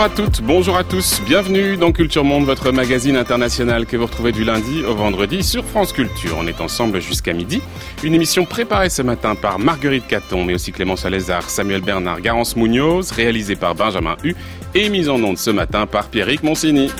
Bonjour à toutes, bonjour à tous, bienvenue dans Culture Monde, votre magazine international que vous retrouvez du lundi au vendredi sur France Culture. On est ensemble jusqu'à midi. Une émission préparée ce matin par Marguerite Caton, mais aussi Clémence Alézard, Samuel Bernard, Garance Munoz, réalisée par Benjamin Hu et mise en onde ce matin par Pierrick Monsigny.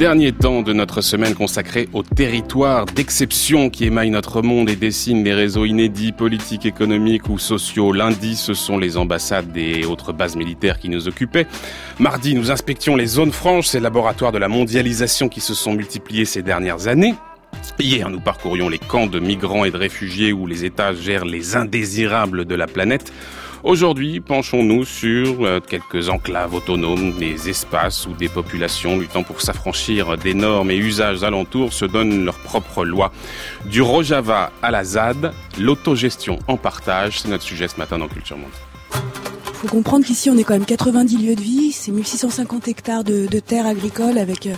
Dernier temps de notre semaine consacrée aux territoires d'exception qui émaillent notre monde et dessinent les réseaux inédits politiques, économiques ou sociaux. Lundi, ce sont les ambassades et autres bases militaires qui nous occupaient. Mardi, nous inspections les zones franches, ces laboratoires de la mondialisation qui se sont multipliés ces dernières années. Hier, nous parcourions les camps de migrants et de réfugiés où les États gèrent les indésirables de la planète. Aujourd'hui, penchons-nous sur euh, quelques enclaves autonomes, des espaces où des populations luttant pour s'affranchir des normes et usages alentours se donnent leurs propres lois. Du Rojava à la ZAD, l'autogestion en partage, c'est notre sujet ce matin dans Culture Monde. Il faut comprendre qu'ici on est quand même 90 lieux de vie, c'est 1650 hectares de, terres agricoles avec euh,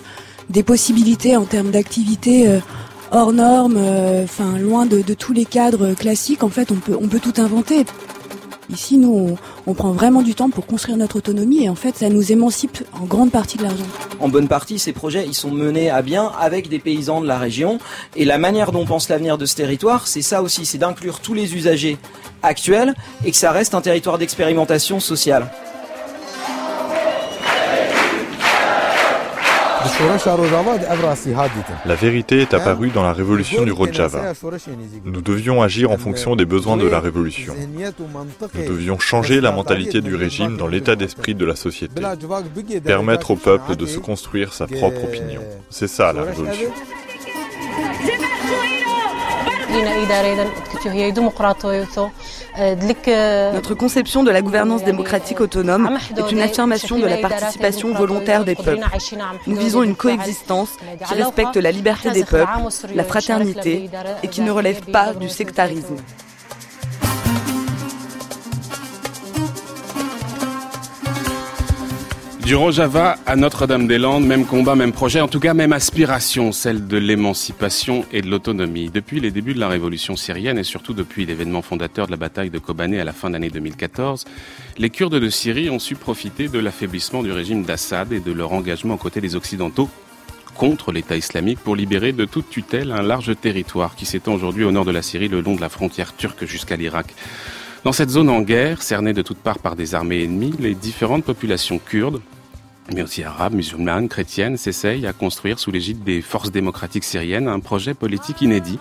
des possibilités en termes d'activité euh, hors normes, enfin loin de, tous les cadres classiques. En fait, on peut tout inventer. Ici, nous, on, prend vraiment du temps pour construire notre autonomie et en fait, ça nous émancipe en grande partie de l'argent. En bonne partie, ces projets, ils sont menés à bien avec des paysans de la région et la manière dont on pense l'avenir de ce territoire, c'est ça aussi, c'est d'inclure tous les usagers actuels et que ça reste un territoire d'expérimentation sociale. La vérité est apparue dans la révolution du Rojava. Nous devions agir en fonction des besoins de la révolution. Nous devions changer la mentalité du régime dans l'état d'esprit de la société. Permettre au peuple de se construire sa propre opinion. C'est ça la révolution. Notre conception de la gouvernance démocratique autonome est une affirmation de la participation volontaire des peuples. Nous visons une coexistence qui respecte la liberté des peuples, la fraternité et qui ne relève pas du sectarisme. Du Rojava à Notre-Dame-des-Landes, même combat, même projet, en tout cas même aspiration, celle de l'émancipation et de l'autonomie. Depuis les débuts de la révolution syrienne et surtout depuis l'événement fondateur de la bataille de Kobané à la fin de l'année 2014, les Kurdes de Syrie ont su profiter de l'affaiblissement du régime d'Assad et de leur engagement aux côtés des Occidentaux contre l'État islamique pour libérer de toute tutelle un large territoire qui s'étend aujourd'hui au nord de la Syrie le long de la frontière turque jusqu'à l'Irak. Dans cette zone en guerre, cernée de toutes parts par des armées ennemies, les différentes populations kurdes, mais aussi arabes, musulmanes, chrétiennes, s'essayent à construire sous l'égide des forces démocratiques syriennes un projet politique inédit,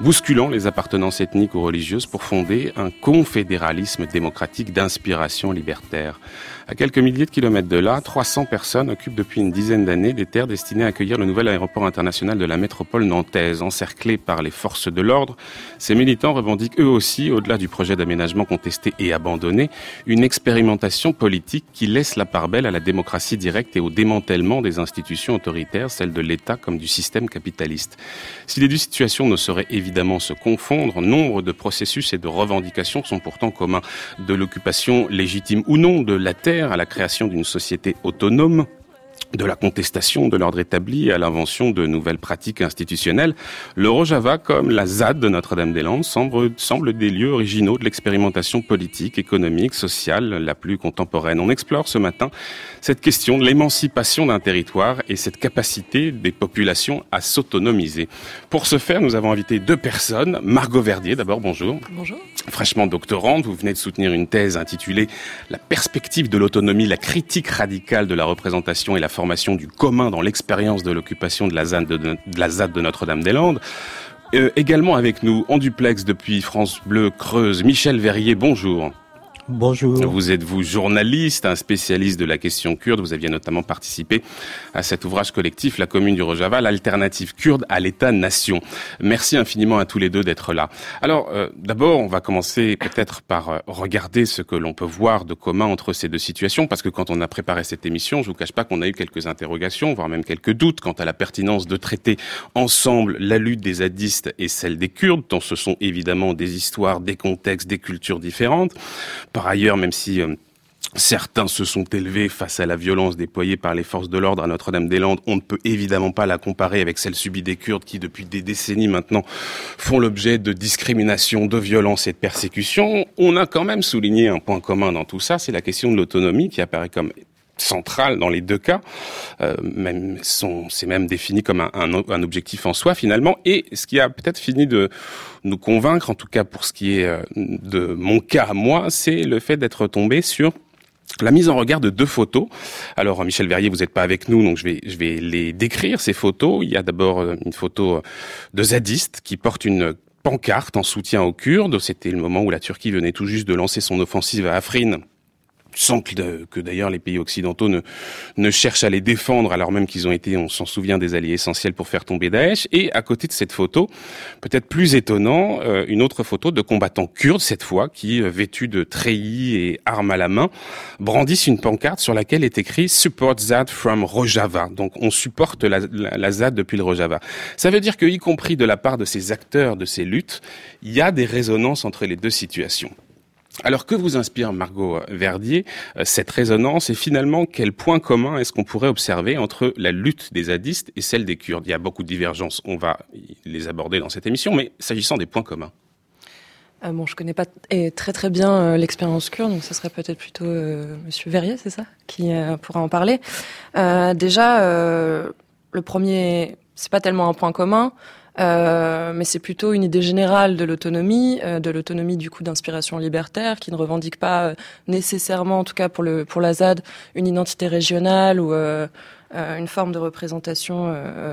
bousculant les appartenances ethniques ou religieuses pour fonder un confédéralisme démocratique d'inspiration libertaire. À quelques milliers de kilomètres de là, 300 personnes occupent depuis une dizaine d'années des terres destinées à accueillir le nouvel aéroport international de la métropole nantaise. Encerclés par les forces de l'ordre, ces militants revendiquent eux aussi, au-delà du projet d'aménagement contesté et abandonné, une expérimentation politique qui laisse la part belle à la démocratie directe et au démantèlement des institutions autoritaires, celles de l'État comme du système capitaliste. Si les deux situations ne sauraient évidemment se confondre, nombre de processus et de revendications sont pourtant communs. De l'occupation légitime ou non de la terre à la création d'une société autonome de la contestation de l'ordre établi à l'invention de nouvelles pratiques institutionnelles, le Rojava, comme la ZAD de Notre-Dame-des-Landes, semble, semble des lieux originaux de l'expérimentation politique, économique, sociale la plus contemporaine. On explore ce matin cette question de l'émancipation d'un territoire et cette capacité des populations à s'autonomiser. Pour ce faire, nous avons invité deux personnes. Margot Verdier, d'abord, bonjour. Bonjour. Fraîchement doctorante, vous venez de soutenir une thèse intitulée La perspective de l'autonomie, la critique radicale de la représentation et la formation du commun dans l'expérience de l'occupation de la ZAD de, la de Notre-Dame-des-Landes. Euh, également avec nous, en duplex depuis France Bleu Creuse, Michel Verrier, bonjour. Bonjour. Vous êtes vous journaliste, un spécialiste de la question kurde? Vous aviez notamment participé à cet ouvrage collectif, La commune du Rojava, l'alternative kurde à l'État-nation. Merci infiniment à tous les deux d'être là. Alors, euh, d'abord, on va commencer peut-être par euh, regarder ce que l'on peut voir de commun entre ces deux situations, parce que quand on a préparé cette émission, je vous cache pas qu'on a eu quelques interrogations, voire même quelques doutes quant à la pertinence de traiter ensemble la lutte des zadistes et celle des Kurdes, dont ce sont évidemment des histoires, des contextes, des cultures différentes. Par ailleurs, même si euh, Certains se sont élevés face à la violence déployée par les forces de l'ordre à Notre-Dame-des-Landes. On ne peut évidemment pas la comparer avec celle subie des Kurdes qui, depuis des décennies maintenant, font l'objet de discrimination, de violence et de persécution. On a quand même souligné un point commun dans tout ça, c'est la question de l'autonomie qui apparaît comme centrale dans les deux cas. Euh, même c'est même défini comme un, un, objectif en soi finalement. Et ce qui a peut-être fini de nous convaincre, en tout cas pour ce qui est euh, de mon cas à moi, c'est le fait d'être tombé sur la mise en regard de deux photos. Alors Michel Verrier, vous n'êtes pas avec nous, donc je vais je vais les décrire ces photos. Il y a d'abord euh, une photo de zadistes qui portent une pancarte en soutien aux Kurdes. C'était le moment où la Turquie venait tout juste de lancer son offensive à Afrin sans que, que d'ailleurs les pays occidentaux ne, ne cherchent à les défendre alors même qu'ils ont été, on s'en souvient, des alliés essentiels pour faire tomber Daesh. Et à côté de cette photo, peut-être plus étonnant, euh, une autre photo de combattants kurdes cette fois qui, euh, vêtus de treillis et armes à la main, brandissent une pancarte sur laquelle est écrit Support ZAD from Rojava. Donc on supporte la, la, la ZAD depuis le Rojava. Ça veut dire que, y compris de la part de ces acteurs de ces luttes, il y a des résonances entre les deux situations. Alors que vous inspire Margot Verdier euh, cette résonance et finalement quel point commun est-ce qu'on pourrait observer entre la lutte des zadistes et celle des Kurdes? Il y a beaucoup de divergences, on va les aborder dans cette émission, mais s'agissant des points communs. Euh, bon, je connais pas très très bien euh, l'expérience kurde, donc ce serait peut-être plutôt Monsieur Verrier, c'est ça, qui pourra en parler. déjà, le premier, c'est pas tellement un point commun. Euh, mais c'est plutôt une idée générale de l'autonomie, euh, de l'autonomie du coup d'inspiration libertaire, qui ne revendique pas euh, nécessairement, en tout cas pour le pour la ZAD, une identité régionale ou une forme de représentation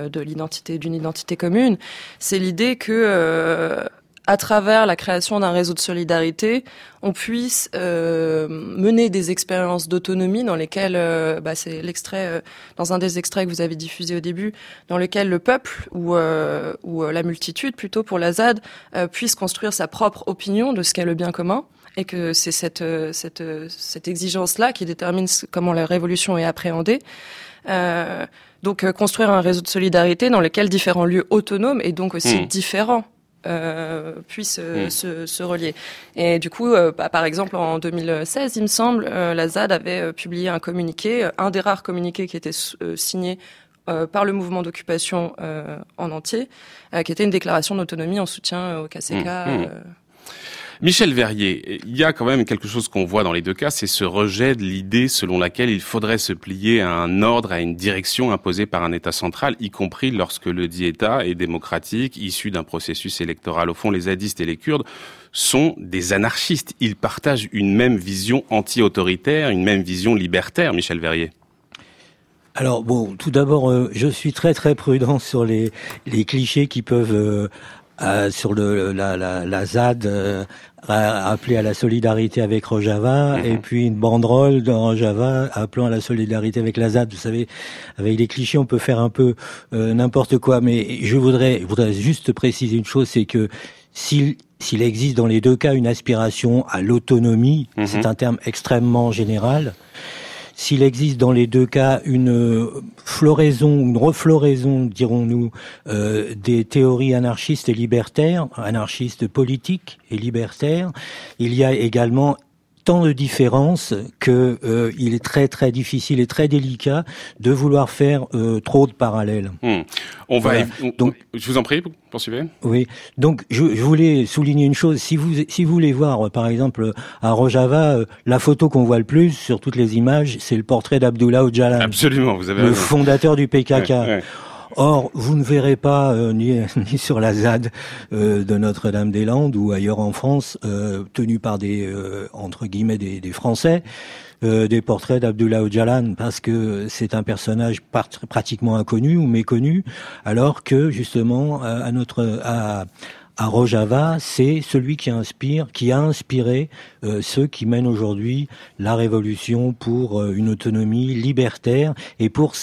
de l'identité d'une identité commune. C'est l'idée que à travers la création d'un réseau de solidarité, on puisse euh, mener des expériences d'autonomie dans lesquelles, euh, bah, c'est l'extrait, euh, dans un des extraits que vous avez diffusé au début, dans lequel le peuple ou, ou la multitude, plutôt pour la ZAD, puisse construire sa propre opinion de ce qu'est le bien commun et que c'est cette, cette, cette exigence-là qui détermine comment la révolution est appréhendée. donc construire un réseau de solidarité dans lequel différents lieux autonomes et donc aussi mmh. différents euh, puissent euh, hmm. se, se, relier. Et du coup, euh, bah, par exemple, en 2016, il me semble, euh, la ZAD avait publié un communiqué, un des rares communiqués qui était signé par le mouvement d'occupation en entier, qui était une déclaration d'autonomie en soutien au KCK. Michel Verrier, il y a quand même quelque chose qu'on voit dans les deux cas, c'est ce rejet de l'idée selon laquelle il faudrait se plier à un ordre, à une direction imposée par un État central, y compris lorsque le dit État est démocratique, issu d'un processus électoral. Au fond, les zadistes et les Kurdes sont des anarchistes. Ils partagent une même vision anti-autoritaire, une même vision libertaire, Michel Verrier. Alors bon, tout d'abord, euh, je suis très très prudent sur les, clichés qui peuvent euh, euh, sur le, la, la, la ZAD euh, appelée à la solidarité avec Rojava mhm. et puis une banderole dans Rojava appelant à la solidarité avec la ZAD. Vous savez, avec les clichés, on peut faire un peu euh, n'importe quoi. Mais je voudrais, je voudrais juste préciser une chose, c'est que s'il s'il existe dans les deux cas une aspiration à l'autonomie, mhm. c'est un terme extrêmement général s'il existe dans les deux cas une euh, floraison, une refloraison, dirons-nous, euh, des théories anarchistes et libertaires, anarchistes politiques et libertaires, il y a également tant de différences que euh, il est très très difficile et très délicat de vouloir faire euh, trop de parallèles. Hmm. On va donc je vous en prie poursuivez. Oui. Donc je, je, voulais souligner une chose si vous si vous voulez voir par exemple à Rojava euh, la photo qu'on voit le plus sur toutes les images c'est le portrait d'Abdullah Öcalan. Absolument, vous avez le fondateur du PKK. Or, vous ne verrez pas euh, ni, ni, sur la ZAD euh, de Notre-Dame-des-Landes ou ailleurs en France, euh, tenu par des euh, entre guillemets des, des Français, des portraits d'Abdullah Öcalan parce que c'est un personnage pratiquement inconnu ou méconnu, alors que justement à notre à à Rojava, c'est celui qui inspire, qui a inspiré euh, ceux qui mènent aujourd'hui la révolution pour euh, une autonomie libertaire et pour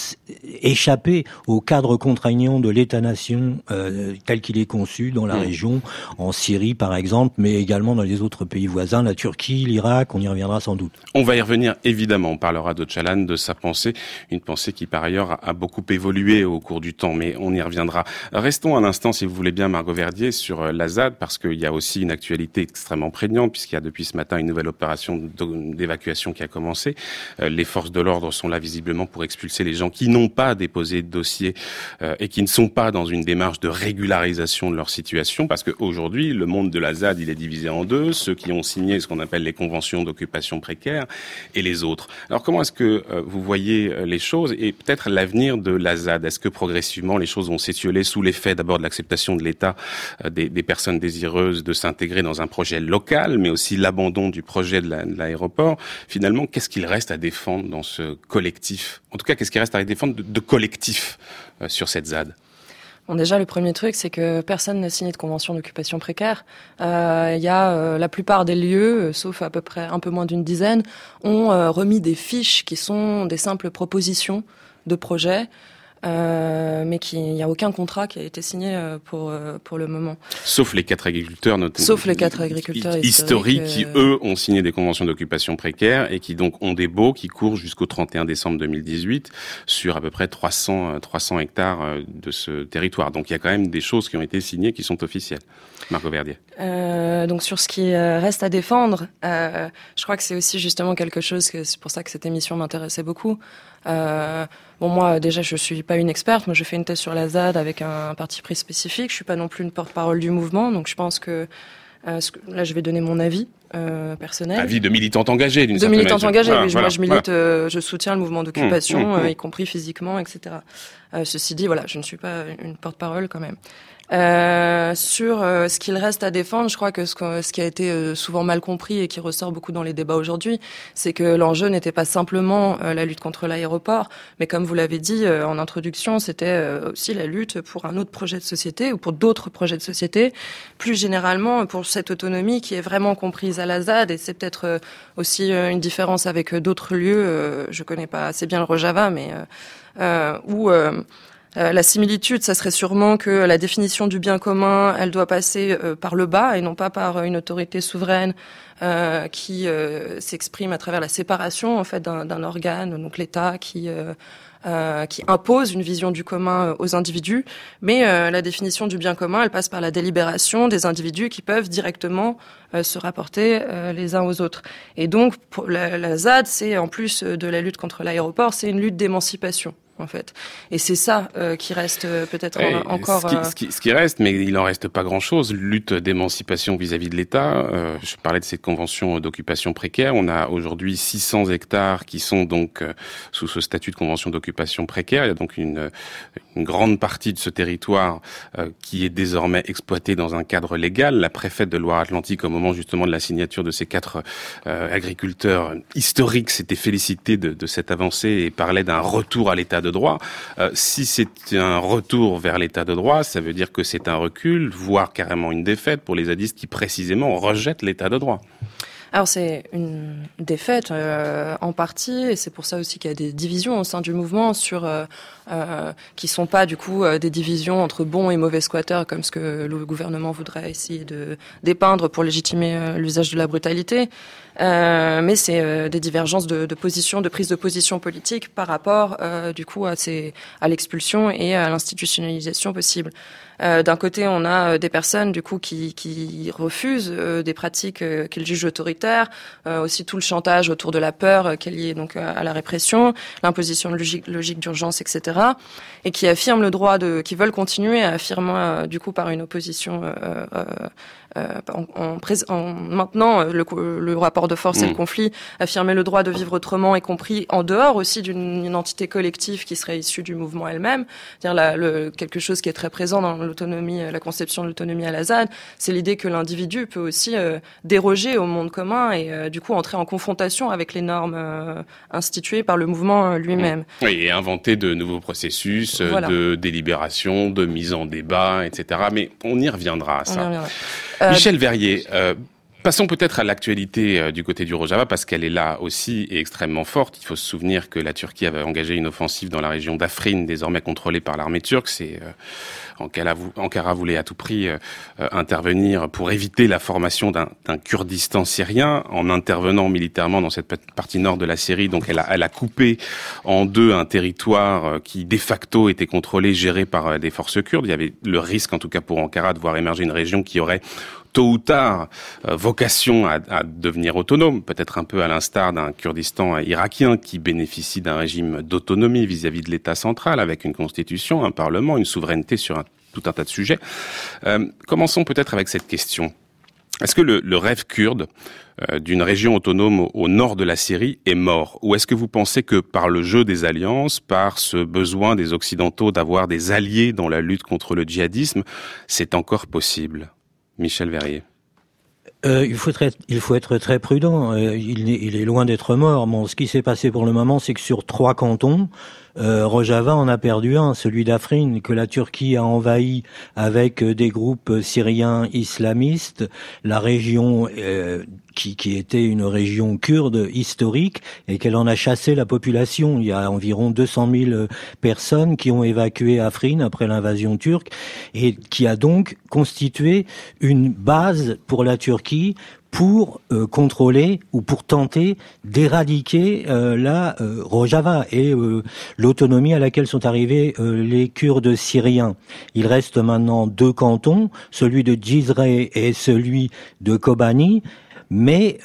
échapper au cadre contraignant de l'État-nation euh, tel qu'il est conçu dans la mm. région, en Syrie par exemple, mais également dans les autres pays voisins, la Turquie, l'Irak, on y reviendra sans doute. On va y revenir évidemment, on parlera de Chalan, de sa pensée, une pensée qui par ailleurs a beaucoup évolué au cours du temps, mais on y reviendra. Restons un instant, si vous voulez bien, Margot Verdier, sur sur euh, l'Azad parce qu'il y a aussi une actualité extrêmement prégnante puisqu'il y a depuis ce matin une nouvelle opération d'évacuation qui a commencé. Euh, les forces de l'ordre sont là visiblement pour expulser les gens qui n'ont pas déposé de dossier et qui ne sont pas dans une démarche de régularisation de leur situation parce qu'aujourd'hui, le monde de l'Azad, il est divisé en deux, ceux qui ont signé ce qu'on appelle les conventions d'occupation précaire et les autres. Alors comment est-ce que vous voyez les choses et peut-être l'avenir de l'Azad Est-ce que progressivement les choses vont s'étioler sous l'effet d'abord de l'acceptation de l'État euh, des, personnes désireuses de s'intégrer dans un projet local, mais aussi l'abandon du projet de l'aéroport. Finalement, qu'est-ce qu'il reste à défendre dans ce collectif? En tout cas, qu'est-ce qu'il reste à défendre de, collectif euh, sur cette ZAD? Bon, déjà, le premier truc, c'est que personne n'a signé de convention d'occupation précaire. Euh, il y a la plupart des lieux, sauf à peu près un peu moins d'une dizaine, ont remis des fiches qui sont des simples propositions de projets euh, mais il n'y a aucun contrat qui a été signé euh, pour euh, pour le moment. Sauf les quatre agriculteurs, notamment. Sauf les quatre agriculteurs historiques, qui eux ont signé des conventions d'occupation précaire et qui donc ont des baux qui courent jusqu'au 31 décembre 2018 sur à peu près 300 300 hectares de ce territoire. Donc il y a quand même des choses qui ont été signées qui sont officielles. Marco Verdier. Euh, donc sur ce qui reste à défendre, euh, je crois que c'est aussi justement quelque chose que c'est pour ça que cette émission m'intéressait beaucoup. Euh, bon, moi, déjà, je suis pas une experte. Moi, je fais une thèse sur la ZAD avec un, parti pris spécifique. Je suis pas non plus une porte-parole du mouvement. Donc, je pense que euh, là, je vais donner mon avis euh, personnel. Avis de militante engagée, d'une De militante engagée, mais moi, je milite, euh, je soutiens le mouvement d'occupation, mmh, mmh, mmh. y compris physiquement, etc. ceci dit, voilà, je ne suis pas une porte-parole quand même. Euh, sur euh, ce qu'il reste à défendre, je crois que ce, ce qui a été euh, souvent mal compris et qui ressort beaucoup dans les débats aujourd'hui, c'est que l'enjeu n'était pas simplement la lutte contre l'aéroport, mais comme vous l'avez dit en introduction, c'était aussi la lutte pour un autre projet de société ou pour d'autres projets de société, plus généralement pour cette autonomie qui est vraiment comprise à la ZAD et c'est peut-être aussi une différence avec d'autres lieux. je connais pas assez bien le Rojava, mais où euh, la similitude, ça serait sûrement que la définition du bien commun, elle doit passer euh, par le bas et non pas par une autorité souveraine euh, qui s'exprime à travers la séparation en fait d'un organe, donc l'État qui qui impose une vision du commun aux individus, mais la définition du bien commun, elle passe par la délibération des individus qui peuvent directement se rapporter les uns aux autres. Et donc, pour la, la ZAD, c'est en plus de la lutte contre l'aéroport, c'est une lutte d'émancipation en fait. Et c'est ça euh, qui reste euh, peut-être encore. Euh, ce qui, ce, qui, reste, mais il en reste pas grand-chose. Lutte d'émancipation vis-à-vis de l'État. je parlais de cette convention d'occupation précaire. On a aujourd'hui 600 hectares qui sont donc sous ce statut de convention d'occupation précaire. Il y a donc une, une grande partie de ce territoire qui est désormais exploité dans un cadre légal. La préfète de Loire-Atlantique, au moment justement de la signature de ces quatre agriculteurs historiques, s'était félicitée de, de cette avancée et parlait d'un retour à l'état de Euh, si c'est un retour vers l'état de droit, ça veut dire que c'est un recul, voire carrément une défaite pour les zadistes qui précisément rejettent l'état de droit. Alors c'est une défaite euh, en partie, et c'est pour ça aussi qu'il y a des divisions au sein du mouvement sur euh, euh qui sont pas du coup euh, des divisions entre bons et mauvais squatteurs comme ce que le gouvernement voudrait essayer de dépeindre pour légitimer l'usage de la brutalité. mais c'est des divergences de, de position, de prise de position politique par rapport du coup à, à l'expulsion et à l'institutionnalisation possible. Euh, d'un côté, on a euh, des personnes du coup qui, qui refusent euh, des pratiques qu'ils jugent autoritaires, aussi tout le chantage autour de la peur qui est lié donc à la répression, l'imposition de logique, d'urgence, etc. Et qui affirment le droit de, qui veulent continuer à affirmer du coup par une opposition en, en, en, maintenant le, le, rapport de force et le mm. conflit, affirmer le droit de vivre autrement, y compris en dehors aussi d'une identité collective qui serait issue du mouvement elle-même. C'est-à-dire le, quelque chose qui est très présent dans l'autonomie, la conception de l'autonomie à la ZAD, c'est l'idée que l'individu peut aussi euh, déroger au monde commun et euh, du coup entrer en confrontation avec les normes instituées par le mouvement lui-même. Oui, et inventer de nouveaux processus de délibération, de mise en débat, etc. Mais on y reviendra à ça. Michel Verrier, euh, Passons peut-être à l'actualité euh, du côté du Rojava parce qu'elle est là aussi et extrêmement forte. Il faut se souvenir que la Turquie avait engagé une offensive dans la région d'Afrin, désormais contrôlée par l'armée turque. C'est euh, Ankara voulait à tout prix euh, intervenir pour éviter la formation d'un Kurdistan syrien en intervenant militairement dans cette partie nord de la Syrie. Donc elle a, elle a coupé en deux un territoire qui de facto était contrôlé, géré par des forces kurdes. Il y avait le risque, en tout cas pour Ankara, de voir émerger une région qui aurait tôt ou tard euh, vocation à, à, devenir autonome, peut-être un peu à l'instar d'un Kurdistan irakien qui bénéficie d'un régime d'autonomie vis-à-vis de l'État central, avec une constitution, un parlement, une souveraineté sur un, tout un tas de sujets. Euh, commençons peut-être avec cette question. Est-ce que le, le, rêve kurde euh, d'une région autonome au, au, nord de la Syrie est mort? Ou est-ce que vous pensez que par le jeu des alliances, par ce besoin des Occidentaux d'avoir des alliés dans la lutte contre le djihadisme, c'est encore possible? Michel Verrier. Euh, il, faut être, très prudent. Euh, il, est, loin d'être mort. Ce qui s'est passé pour le moment, c'est que sur trois cantons, euh, Rojava en a perdu un, celui d'Afrin, que la Turquie a envahi avec euh, des groupes syriens islamistes, la région euh, qui, qui, était une région kurde historique, et qu'elle en a chassé la population. Il y a environ 200 000 personnes qui ont évacué Afrin après l'invasion turque, et qui a donc constitué une base pour la Turquie pour euh, contrôler ou pour tenter d'éradiquer euh, la euh, Rojava et l'autonomie à laquelle sont arrivés les Kurdes syriens. Il reste maintenant deux cantons, celui de Djizre et celui de Kobani, mais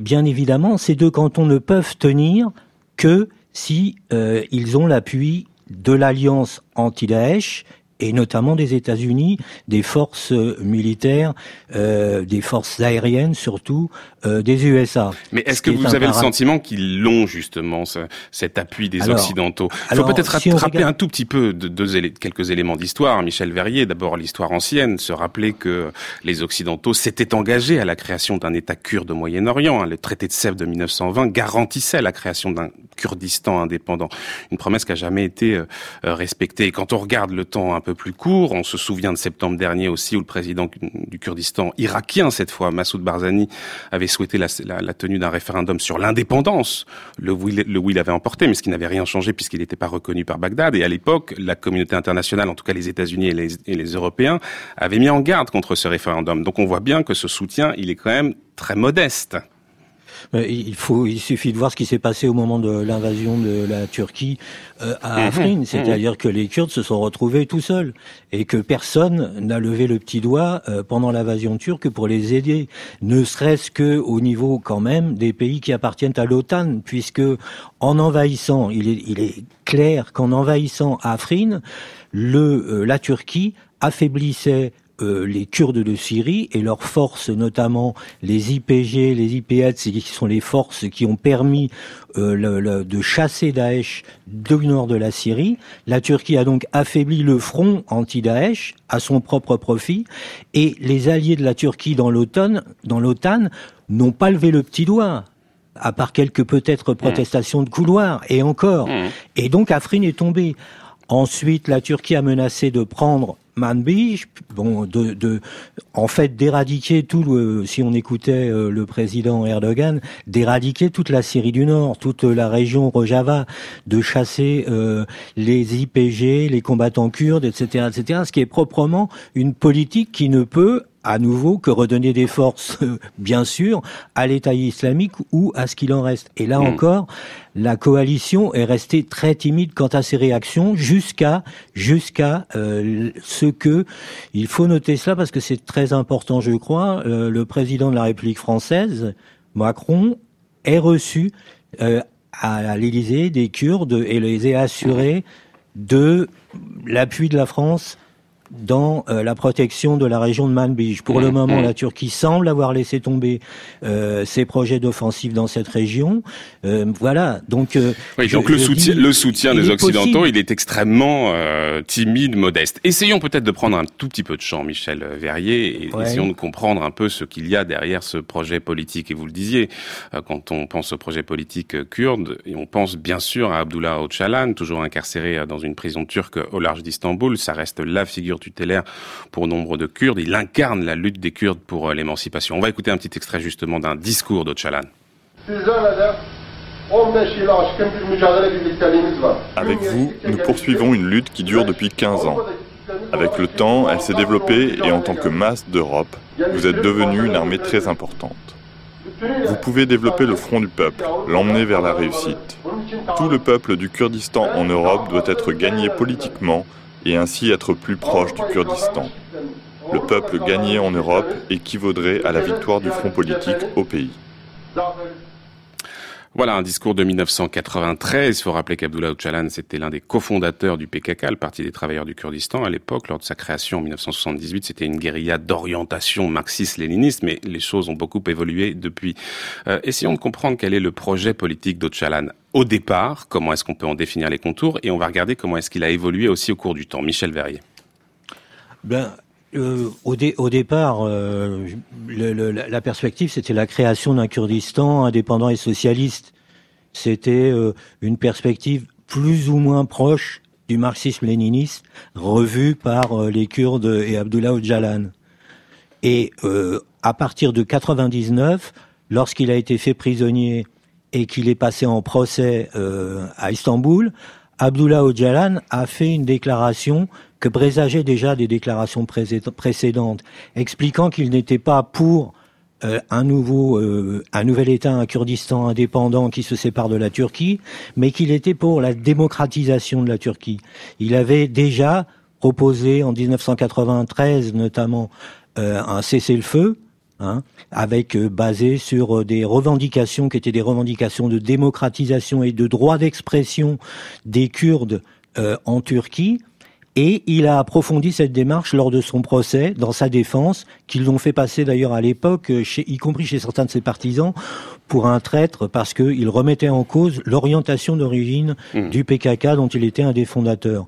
bien évidemment, ces deux cantons ne peuvent tenir que si ils ont l'appui de l'alliance anti-Daesh et notamment des États-Unis, des forces militaires, euh, des forces aériennes surtout, euh, des USA. Mais est-ce que vous avez le sentiment qu'ils l'ont justement ce, cet appui des Occidentaux? Il faut peut-être rappeler un tout petit peu de, de quelques éléments d'histoire. Michel Verrier, d'abord l'histoire ancienne, se rappeler que les Occidentaux s'étaient engagés à la création d'un État kurde au Moyen-Orient. Hein. Le traité de Sèvres de 1920 garantissait la création d'un Kurdistan indépendant, une promesse qui a jamais été euh, respectée. Et quand on regarde le temps un peu plus court. On se souvient de septembre dernier aussi où le président du Kurdistan irakien, cette fois, Massoud Barzani, avait souhaité la, tenue d'un référendum sur l'indépendance, le où, il, le où il avait emporté, mais ce qui n'avait rien changé puisqu'il n'était pas reconnu par Bagdad. Et à l'époque, la communauté internationale, en tout cas les États-Unis et et les Européens, avaient mis en garde contre ce référendum. Donc on voit bien que ce soutien, il est quand même très modeste. Il faut, il suffit de voir ce qui s'est passé au moment de l'invasion de la Turquie euh, à mhm. Afrin, mhm. c'est-à-dire que les Kurdes se sont retrouvés tout seuls et que personne n'a levé le petit doigt euh, pendant l'invasion turque pour les aider, ne serait-ce que au niveau quand même des pays qui appartiennent à l'OTAN, puisque en envahissant, il est, il est clair qu'en envahissant Afrin, le, euh, la Turquie affaiblissait euh, les Kurdes de Syrie et leurs forces, notamment les IPG, les IPS, qui sont les forces qui ont permis euh, de chasser Daesh du nord de la Syrie. La Turquie a donc affaibli le front anti-Daesh à son propre profit et les alliés de la Turquie dans l'OTAN, dans l'OTAN, n'ont pas levé le petit doigt à part quelques peut-être protestations de couloir, et encore. Mmh. Et donc Afrin est tombé. Ensuite, la Turquie a menacé de prendre Manbij, bon, de, en fait, d'éradiquer tout si on écoutait euh, le président Erdogan, d'éradiquer toute la Syrie du Nord, toute la région Rojava, de chasser euh, les IPG, les combattants kurdes, etc., etc., ce qui est proprement une politique qui ne peut à nouveau que redonner des forces, bien sûr, à l'État islamique ou à ce qu'il en reste. Et là hmm. encore, la coalition est restée très timide quant à ses réactions jusqu'à jusqu'à euh, ce que il faut noter cela parce que c'est très important, je crois. Euh, le président de la République française, Macron, est reçu euh, à l'Élysée des Kurdes et les a assurés de l'appui de la France dans euh, la protection de la région de Manbij. Pour le mmh, moment, mmh. la Turquie semble avoir laissé tomber euh, ses projets d'offensive dans cette région. Euh, voilà. Donc, oui, donc le, soutien, le soutien des Occidentaux, il est extrêmement timide, modeste. Essayons peut-être de prendre un tout petit peu de champ, Michel Verrier, et essayons de comprendre un peu ce qu'il y a derrière ce projet politique. Et vous le disiez, quand on pense au projet politique kurde, et on pense bien sûr à Abdullah Öcalan, toujours incarcéré dans une prison turque au large d'Istanbul. Ça reste la figure tutélaire pour nombre de Kurdes. Il incarne la lutte des Kurdes pour l'émancipation. On va écouter un petit extrait justement d'un discours d'Ocalan. Avec vous, nous poursuivons une lutte qui dure depuis 15 ans. Avec le temps, elle s'est développée et en tant que masse d'Europe, vous êtes devenu une armée très importante. Vous pouvez développer le front du peuple, l'emmener vers la réussite. Tout le peuple du Kurdistan en Europe doit être gagné politiquement et ainsi être plus proche du Kurdistan. Le peuple gagné en Europe équivaudrait à la victoire du front politique au pays. Voilà un discours de 1993. Il faut rappeler qu'Abdullah Öcalan, c'était l'un des cofondateurs du PKK, le Parti des travailleurs du Kurdistan. À l'époque, lors de sa création en 1978, c'était une guérilla d'orientation marxiste-léniniste, mais les choses ont beaucoup évolué depuis. Euh, essayons de comprendre quel est le projet politique d'Öcalan au départ, comment est-ce qu'on peut en définir les contours, et on va regarder comment est-ce qu'il a évolué aussi au cours du temps. Michel Verrier. Ben, euh, au, départ, euh, la perspective, c'était la création d'un Kurdistan indépendant et socialiste. C'était euh, une perspective plus ou moins proche du marxisme-léninisme, revu par les Kurdes et Abdullah Öcalan. Et à partir de 99, lorsqu'il a été fait prisonnier et qu'il est passé en procès à Istanbul, Abdullah Öcalan a fait une déclaration que présageait déjà des déclarations précédentes, expliquant qu'il n'était pas pour euh, un nouveau, euh, un nouvel État, un Kurdistan indépendant qui se sépare de la Turquie, mais qu'il était pour la démocratisation de la Turquie. Il avait déjà proposé en 1993 notamment euh, un cessez-le-feu, hein, avec basé sur des revendications qui étaient des revendications de démocratisation et de droit d'expression des Kurdes en Turquie, et il a approfondi cette démarche lors de son procès, dans sa défense, qu'ils l'ont fait passer d'ailleurs à l'époque, y compris chez certains de ses partisans, pour un traître parce qu'il remettait en cause l'orientation d'origine mmh. du PKK dont il était un des fondateurs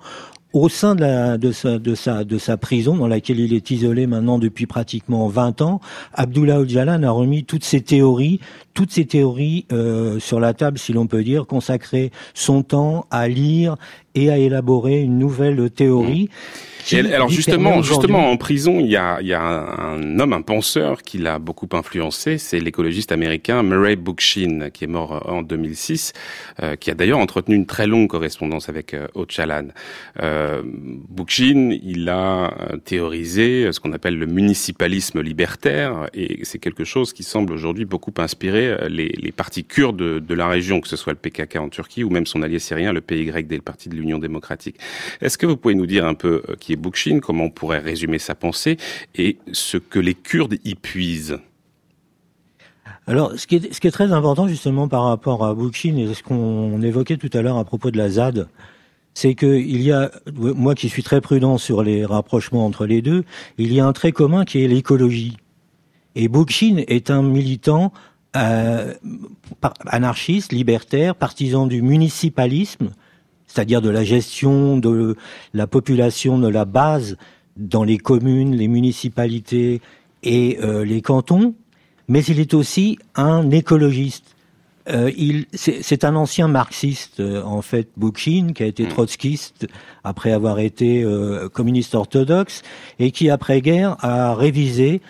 au sein de, sa, prison, dans laquelle il est isolé maintenant depuis pratiquement 20 ans, Abdullah Öcalan a remis toutes ses théories, toutes ces théories euh, sur la table, si l'on peut dire, consacré son temps à lire et à élaborer une nouvelle théorie. Mmh alors justement, justement en prison, il y a, il y a un, homme, un penseur qui l'a beaucoup influencé, c'est l'écologiste américain Murray Bookchin, qui est mort en 2006, euh, qui a d'ailleurs entretenu une très longue correspondance avec euh, Ocalan. Euh, Bookchin, il a euh, théorisé ce qu'on appelle le municipalisme libertaire, et c'est quelque chose qui semble aujourd'hui beaucoup inspirer les, les partis kurdes de, de, la région, que ce soit le PKK en Turquie ou même son allié syrien, le PYD, le parti de l'Union démocratique. Est-ce que vous pouvez nous dire un peu qui Bookchin, comment on pourrait résumer sa pensée et ce que les Kurdes y puisent alors, ce qui, est, ce qui est très important justement par rapport à Bookchin et ce qu'on évoquait tout à l'heure à propos de la ZAD, c'est qu'il y a, moi qui suis très prudent sur les rapprochements entre les deux, il y a un trait commun qui est l'écologie. Et Bookchin est un militant euh, anarchiste, libertaire, partisan du municipalisme, c'est-à-dire de la gestion de la population de la base dans les communes, les municipalités et euh, les cantons, mais il est aussi un écologiste. Euh, c'est un ancien marxiste, euh, en fait, Boukhin, qui a été mm. trotskiste après avoir été euh, communiste orthodoxe, et qui, après-guerre, a révisé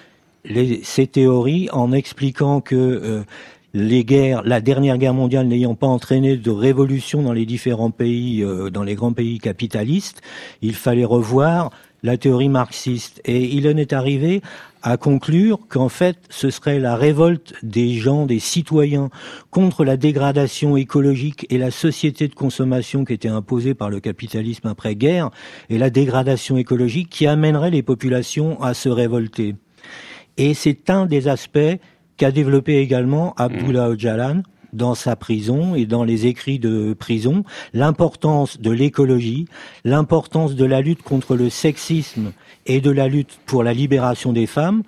les, ses théories en expliquant que les guerres, la dernière guerre mondiale n'ayant pas entraîné de révolution dans les différents pays, euh, dans les grands pays capitalistes, il fallait revoir la théorie marxiste. Et il en est arrivé à conclure qu'en fait, ce serait la révolte des gens, des citoyens, contre la dégradation écologique et la société de consommation qui était imposée par le capitalisme après-guerre, et la dégradation écologique qui amènerait les populations à se révolter. Et c'est un des aspects qu'a développé également Abdullah mm. Öcalan dans sa prison et dans les écrits de prison, l'importance de l'écologie, l'importance de la lutte contre le sexisme et de la lutte pour la libération des femmes,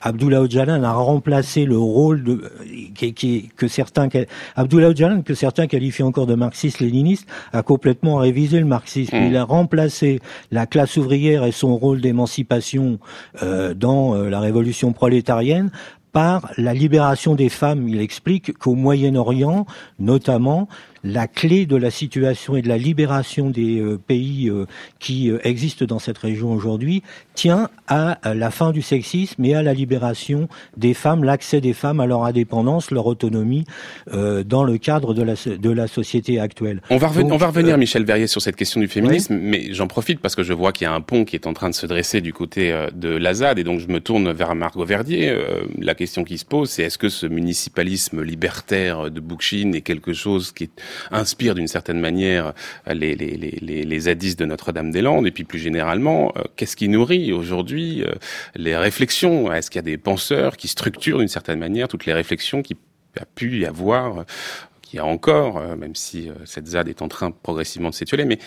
Abdullah Öcalan a remplacé le rôle de qui, qui, que certains Abdullah Öcalan que certains qualifient encore de marxiste-léniniste a complètement révisé le marxisme. Mm. Il a remplacé la classe ouvrière et son rôle d'émancipation euh, dans euh, la révolution prolétarienne par la libération des femmes. Il explique qu'au Moyen-Orient, notamment, la clé de la situation et de la libération des euh, pays euh, qui euh, existent dans cette région aujourd'hui tient à la fin du sexisme et à la libération des femmes, l'accès des femmes à leur indépendance, leur autonomie dans le cadre de la, de la société actuelle. On va, on va revenir, Michel Verrier, sur cette question du féminisme, mais j'en profite parce que je vois qu'il y a un pont qui est en train de se dresser du côté de l'Azad et donc je me tourne vers Margot Verdier. la question qui se pose, c'est est-ce que ce municipalisme libertaire de Boukchine est quelque chose qui inspire d'une certaine manière les, les, les, les zadistes de Notre-Dame-des-Landes. Et puis plus généralement, euh, qu'est-ce qui nourrit aujourd'hui euh, les réflexions? Est-ce qu'il y a des penseurs qui structurent d'une certaine manière toutes les réflexions qui a pu y avoir qui a encore, euh, même si cette ZAD est en train progressivement de s'étioler, mais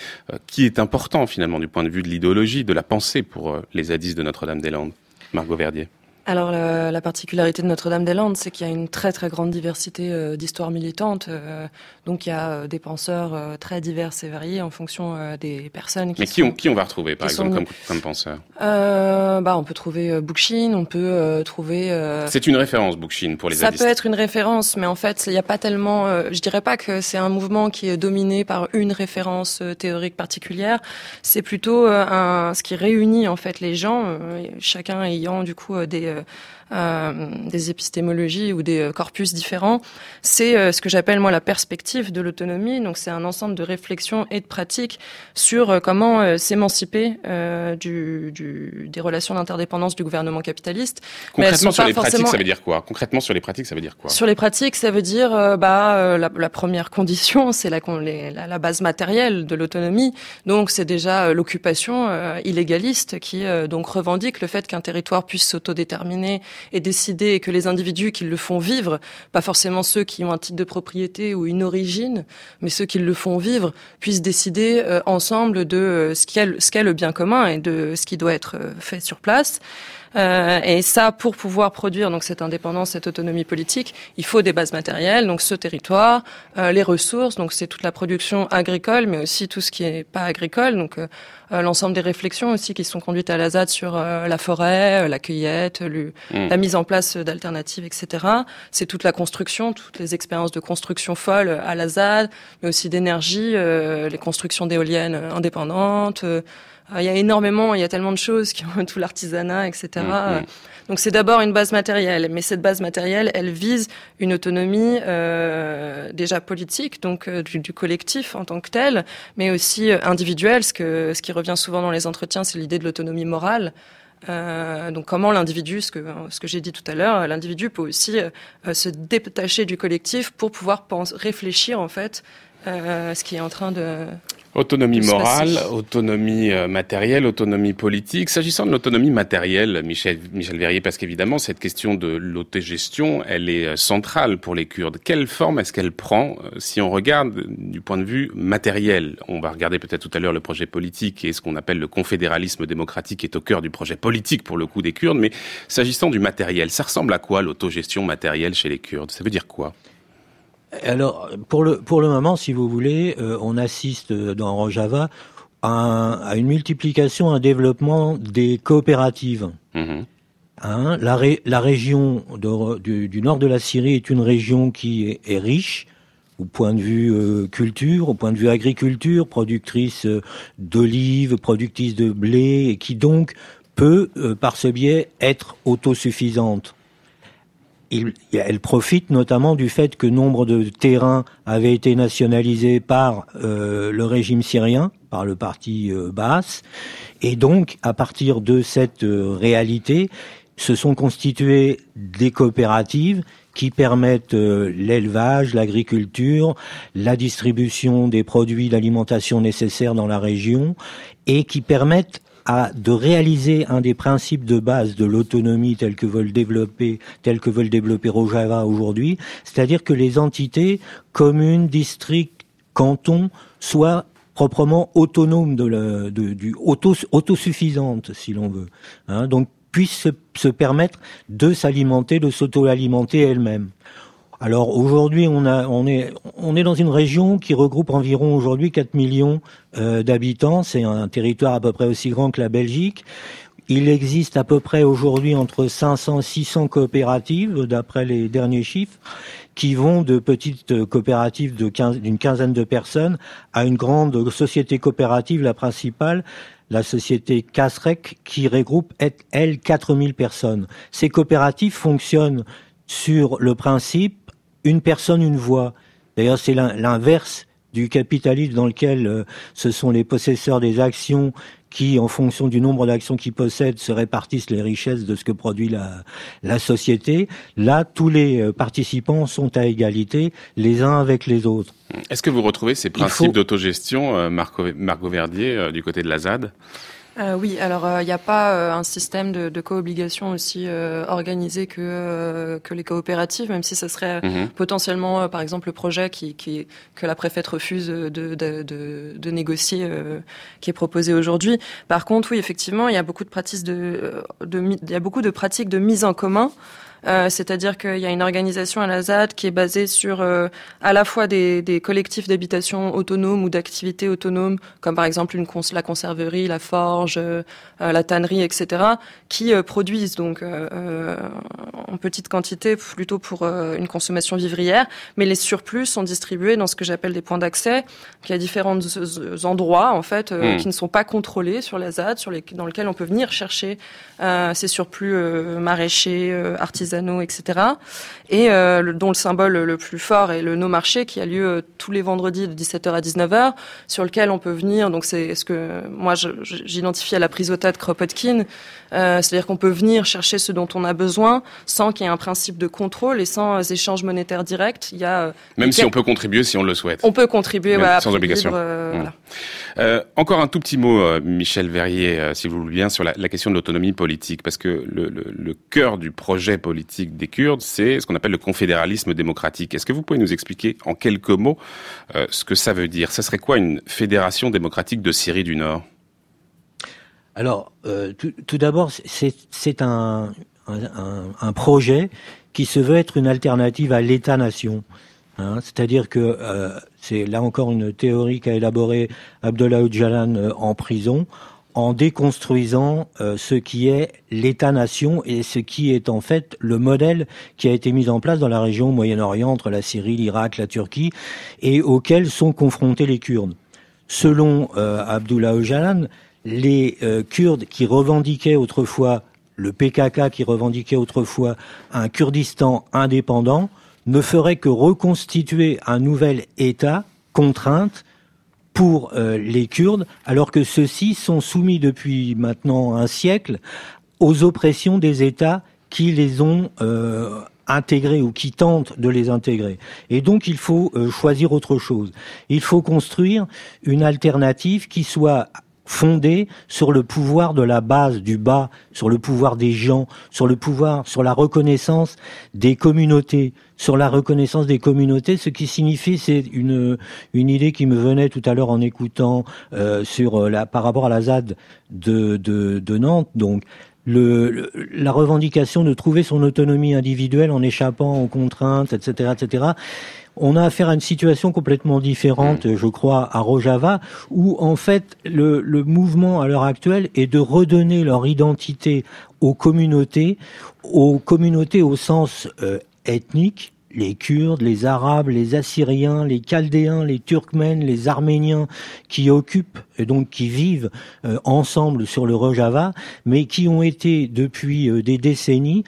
qui est important finalement du point de vue de l'idéologie, de la pensée pour les zadistes de Notre-Dame-des-Landes? Margot Verdier alors la, particularité de Notre-Dame-des-Landes, c'est qu'il y a une très très grande diversité euh, d'histoires militantes. Euh, donc il y a euh, des penseurs très divers et variés en fonction des personnes. Qui Mais qui, on, qui on va retrouver par exemple comme, comme penseur? Bah, On peut trouver Bookchin, on peut trouver... C'est une référence Bookchin pour les Ça peut être une référence, mais en fait il n'y a pas tellement... je dirais pas que c'est un mouvement qui est dominé par une référence théorique particulière. C'est plutôt un, ce qui réunit en fait les gens, chacun ayant du coup des euh, des épistémologies ou des euh, corpus différents, c'est ce que j'appelle moi la perspective de l'autonomie. Donc c'est un ensemble de réflexions et de pratiques sur comment s'émanciper du, du, des relations d'interdépendance du gouvernement capitaliste. Concrètement sur les pratiques, ça veut dire quoi? Concrètement sur les pratiques, ça veut dire quoi? Sur les pratiques, ça veut dire bah la, la, première condition, c'est la, la, la, base matérielle de l'autonomie. Donc c'est déjà l'occupation illégaliste qui donc revendique le fait qu'un territoire puisse s'autodéterminer et décider et que les individus qui le font vivre, pas forcément ceux qui ont un titre de propriété ou une origine, mais ceux qui le font vivre, puissent décider euh, ensemble de euh, ce qu'est le bien commun et de ce qui doit être euh, fait sur place. Euh, et ça, pour pouvoir produire donc cette indépendance, cette autonomie politique, il faut des bases matérielles, donc ce territoire, euh, les ressources, donc c'est toute la production agricole, mais aussi tout ce qui est pas agricole, donc euh, l'ensemble des réflexions aussi qui sont conduites à la ZAD sur la forêt, la cueillette, le, mmh. la mise en place d'alternatives, etc. C'est toute la construction, toutes les expériences de construction folle à la ZAD, mais aussi d'énergie, les constructions d'éoliennes indépendantes. Euh, il y a énormément, il y a tellement de choses qui ont tout l'artisanat, etc. Mm, mm. Donc c'est d'abord une base matérielle, mais cette base matérielle, elle vise une autonomie euh, déjà politique, donc euh, du, du, collectif en tant que tel, mais aussi euh, individuelle. Ce que ce qui revient souvent dans les entretiens, c'est l'idée de l'autonomie morale. Euh, donc comment l'individu, ce que ce que j'ai dit tout à l'heure, l'individu peut aussi se détacher du collectif pour pouvoir penser, réfléchir en fait euh, ce qui est en train de Autonomie morale, autonomie euh, matérielle, autonomie politique. S'agissant de l'autonomie matérielle, Michel, Michel Verrier, parce qu'évidemment, cette question de l'autogestion, elle est euh, centrale pour les Kurdes. Quelle forme est-ce qu'elle prend si on regarde du point de vue matériel? On va regarder peut-être tout à l'heure le projet politique et ce qu'on appelle le confédéralisme démocratique est au cœur du projet politique pour le coup des Kurdes. Mais s'agissant du matériel, ça ressemble à quoi l'autogestion matérielle chez les Kurdes? Ça veut dire quoi? Alors, pour le, pour le moment, si vous voulez, euh, on assiste dans Rojava à, à, une multiplication, un développement des coopératives. Mhm. Hein, la, la, région du, du, nord de la Syrie est une région qui est, est riche au point de vue euh, culture, au point de vue agriculture, productrice euh, d'olives, productrice de blé, et qui donc peut, par ce biais, être autosuffisante elle profite notamment du fait que nombre de terrains avaient été nationalisés par euh, le régime syrien, par le parti euh, Baas, et donc à partir de cette euh, réalité, se sont constituées des coopératives qui permettent l'élevage, l'agriculture, la distribution des produits d'alimentation nécessaires dans la région, et qui permettent à de réaliser un des principes de base de l'autonomie tel que veulent développer, tel que veulent développer Rojava aujourd'hui, c'est-à-dire que les entités communes, districts, cantons soient proprement autonomes de, du auto, autosuffisantes, si l'on veut. Hein, donc puissent se, permettre de s'alimenter, de s'auto-alimenter elles-mêmes. Alors aujourd'hui, on, on, est, on est dans une région qui regroupe environ aujourd'hui 4 millions euh, d'habitants. C'est un territoire à peu près aussi grand que la Belgique. Il existe à peu près aujourd'hui entre 500 et 600 coopératives, d'après les derniers chiffres, qui vont de petites coopératives d'une quinzaine de personnes à une grande société coopérative, la principale, la société Casrec, qui regroupe, elle, 4000 personnes. Ces coopératives fonctionnent sur le principe une personne, une voix. D'ailleurs, c'est l'inverse du capitalisme dans lequel euh, ce sont les possesseurs des actions qui, en fonction du nombre d'actions qu'ils possèdent, se répartissent les richesses de ce que produit la, la société. Là, tous les euh, participants sont à égalité, les uns avec les autres. Est-ce que vous retrouvez ces principes d'autogestion, euh, Marco, Margot Verdier, du côté de la ZAD? Euh, oui, alors il euh, n'y a pas euh, un système de, de co-obligation aussi euh, organisé que que les coopératives, même si ce serait mhm. potentiellement, par exemple, le projet qui, qui que la préfète refuse de de, de, de négocier, qui est proposé aujourd'hui. Par contre, oui, effectivement, il y a beaucoup de pratiques de, de il y a beaucoup de pratiques de mise en commun. Euh, c'est-à-dire qu'il y a une organisation à la ZAD qui est basée sur euh, à la fois des, des collectifs d'habitation autonomes ou d'activités autonomes, comme par exemple une cons la conserverie, la forge, euh, la tannerie, etc., qui produisent donc en petite quantité plutôt pour une consommation vivrière, mais les surplus sont distribués dans ce que j'appelle des points d'accès, qui a différents endroits en fait hmm. qui ne sont pas contrôlés sur la ZAD, sur les, dans lesquels on peut venir chercher ces surplus maraîchers, artisanaux etc. Et euh, dont le symbole le plus fort est le No Marché qui a lieu euh, tous les vendredis de 17h à 19h, sur lequel on peut venir. Donc c'est ce que moi j'identifie à la prisota de Kropotkin, euh, c'est-à-dire qu'on peut venir chercher ce dont on a besoin sans qu'il y ait un principe de contrôle et sans échange monétaire direct. Il y a même si on peut contribuer si on le souhaite. On peut contribuer sans obligation. Mmh. encore un tout petit mot, Michel Verrier, si vous voulez bien, sur la, question de l'autonomie politique, parce que le, le, le cœur du projet politique des Kurdes, c'est ce qu'on appelle le confédéralisme démocratique. Est-ce que vous pouvez nous expliquer en quelques mots euh, ce que ça veut dire? Ce serait quoi une fédération démocratique de Syrie du Nord? Alors, euh, tout, d'abord, c'est un, un, projet qui se veut être une alternative à l'État-nation. Hein. C'est-à-dire que euh, c'est là encore une théorie qu'a élaborée Abdullah Öcalan en prison en déconstruisant euh, ce qui est l'État-nation et ce qui est en fait le modèle qui a été mis en place dans la région Moyen-Orient entre la Syrie, l'Irak, la Turquie et auquel sont confrontés les Kurdes. Selon euh, Abdullah Öcalan, les euh, Kurdes qui revendiquaient autrefois le PKK qui revendiquait autrefois un Kurdistan indépendant ne ferait que reconstituer un nouvel État contrainte pour euh, les Kurdes, alors que ceux-ci sont soumis depuis maintenant un siècle aux oppressions des États qui les ont euh, intégrés ou qui tentent de les intégrer. Et donc il faut euh, choisir autre chose. Il faut construire une alternative qui soit fondée sur le pouvoir de la base, du bas, sur le pouvoir des gens, sur le pouvoir, sur la reconnaissance des communautés, sur la reconnaissance des communautés, ce qui signifie, c'est une une idée qui me venait tout à l'heure en écoutant euh, sur euh, la par rapport à la ZAD de de, de Nantes, donc le, la revendication de trouver son autonomie individuelle en échappant aux contraintes, etc., etc on a affaire à une situation complètement différente, mm. je crois, à Rojava, où en fait le, mouvement à l'heure actuelle est de redonner leur identité aux communautés, aux communautés au sens euh, ethnique, les Kurdes, les Arabes, les Assyriens, les Chaldéens, les Turkmènes, les Arméniens qui occupent et donc qui vivent euh, ensemble sur le Rojava, mais qui ont été depuis euh, des décennies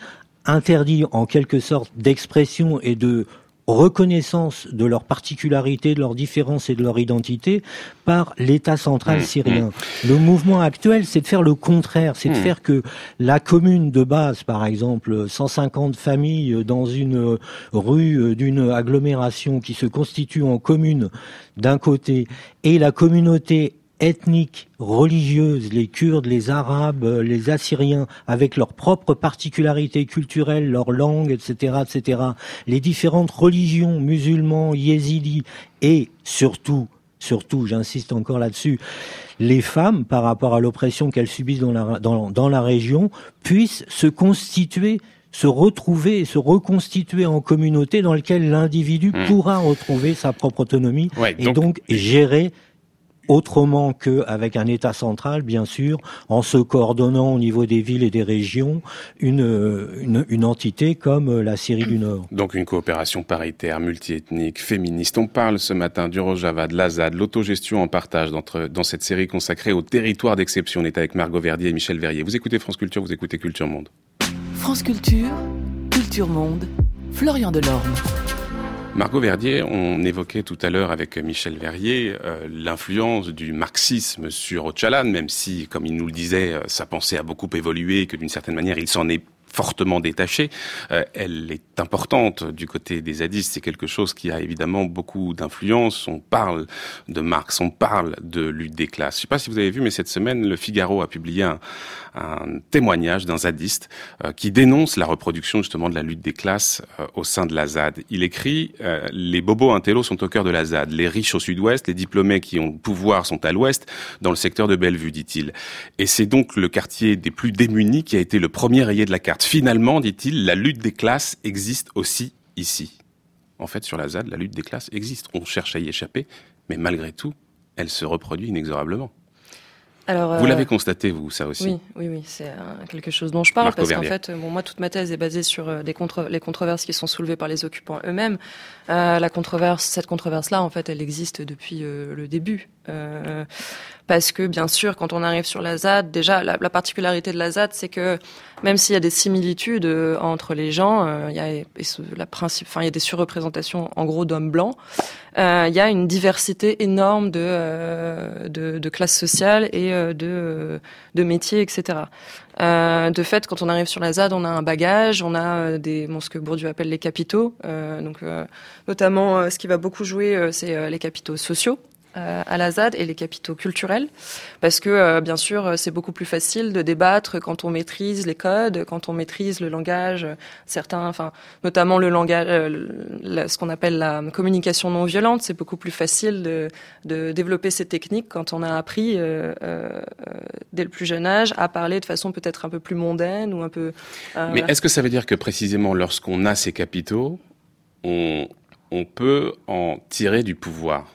interdits en quelque sorte d'expression et de reconnaissance de leurs particularités, de leurs différences et de leur identité par l'État central mmh, syrien. Mmh. Le mouvement actuel, c'est de faire le contraire, c'est de mmh. faire que la commune de base, par exemple, 150 familles dans une rue d'une agglomération qui se constitue en commune d'un côté, et la communauté ethniques, religieuses, les Kurdes, les Arabes, les Assyriens, avec leurs propres particularités culturelles, leur langue, etc., etc., les différentes religions, musulmans, yézidis, et surtout, surtout, j'insiste encore là-dessus, les femmes, par rapport à l'oppression qu'elles subissent dans la, dans, la région, puissent se constituer se retrouver et se reconstituer en communauté dans laquelle l'individu mmh. pourra retrouver sa propre autonomie et donc gérer autrement qu'avec un État central, bien sûr, en se coordonnant au niveau des villes et des régions, une, une, entité comme la Syrie du Nord. Donc une coopération paritaire, multiethnique, féministe. On parle ce matin du Rojava, de l'Azad, l'autogestion en partage dans cette série consacrée au territoire d'exception. On est avec Margot Verdier et Michel Verrier. Vous écoutez France Culture, vous écoutez Culture Monde. France Culture, Culture Monde, Florian Delorme. Margot Verdier, on évoquait tout à l'heure avec Michel Verrier euh, l'influence du marxisme sur Ocalan, même si, comme il nous le disait, euh, sa pensée a beaucoup évolué et que d'une certaine manière il s'en est fortement détachée. Euh, elle est importante du côté des zadistes. C'est quelque chose qui a évidemment beaucoup d'influence. On parle de Marx, on parle de lutte des classes. Je ne sais pas si vous avez vu, mais cette semaine, le Figaro a publié un, un témoignage d'un zadiste euh, qui dénonce la reproduction justement de la lutte des classes euh, au sein de la ZAD. Il écrit euh, Les bobos intellos sont au cœur de la ZAD, les riches au sud-ouest, les diplômés qui ont le pouvoir sont à l'ouest, dans le secteur de Bellevue, dit-il. Et c'est donc le quartier des plus démunis qui a été le premier rayé de la carte. Finalement, dit-il, la lutte des classes existe aussi ici. En fait, sur la ZAD, la lutte des classes existe. On cherche à y échapper, mais malgré tout, elle se reproduit inexorablement vous euh, l'avez constaté, vous, ça aussi Oui, oui, oui, c'est euh, quelque chose dont je parle parce qu'en fait, bon, moi, toute ma thèse est basée sur euh, des contre les controverses qui sont soulevées par les occupants eux-mêmes. la controverse, cette controverse-là, en fait, elle existe depuis le début. Parce que, bien sûr, quand on arrive sur la ZAD, déjà, la, particularité de la ZAD, c'est que même s'il y a des similitudes entre les gens, il y a la principe, enfin, il y a des surreprésentations, en gros, d'hommes blancs. il y a une diversité énorme de, classes sociales et euh, de, euh, métiers, etc. Euh, de fait, quand on arrive sur la ZAD, on a un bagage, on a des, bon, ce que Bourdieu appelle les capitaux. donc, notamment, ce qui va beaucoup jouer, c'est les capitaux sociaux. Euh, à la ZAD et les capitaux culturels, parce que euh, bien sûr c'est beaucoup plus facile de débattre quand on maîtrise les codes, quand on maîtrise le langage, certains, enfin notamment le langage, euh, ce qu'on appelle la communication non violente, c'est beaucoup plus facile de, développer ces techniques quand on a appris dès le plus jeune âge à parler de façon peut-être un peu plus mondaine ou un peu. Mais est-ce que ça veut dire que précisément lorsqu'on a ces capitaux, on peut en tirer du pouvoir?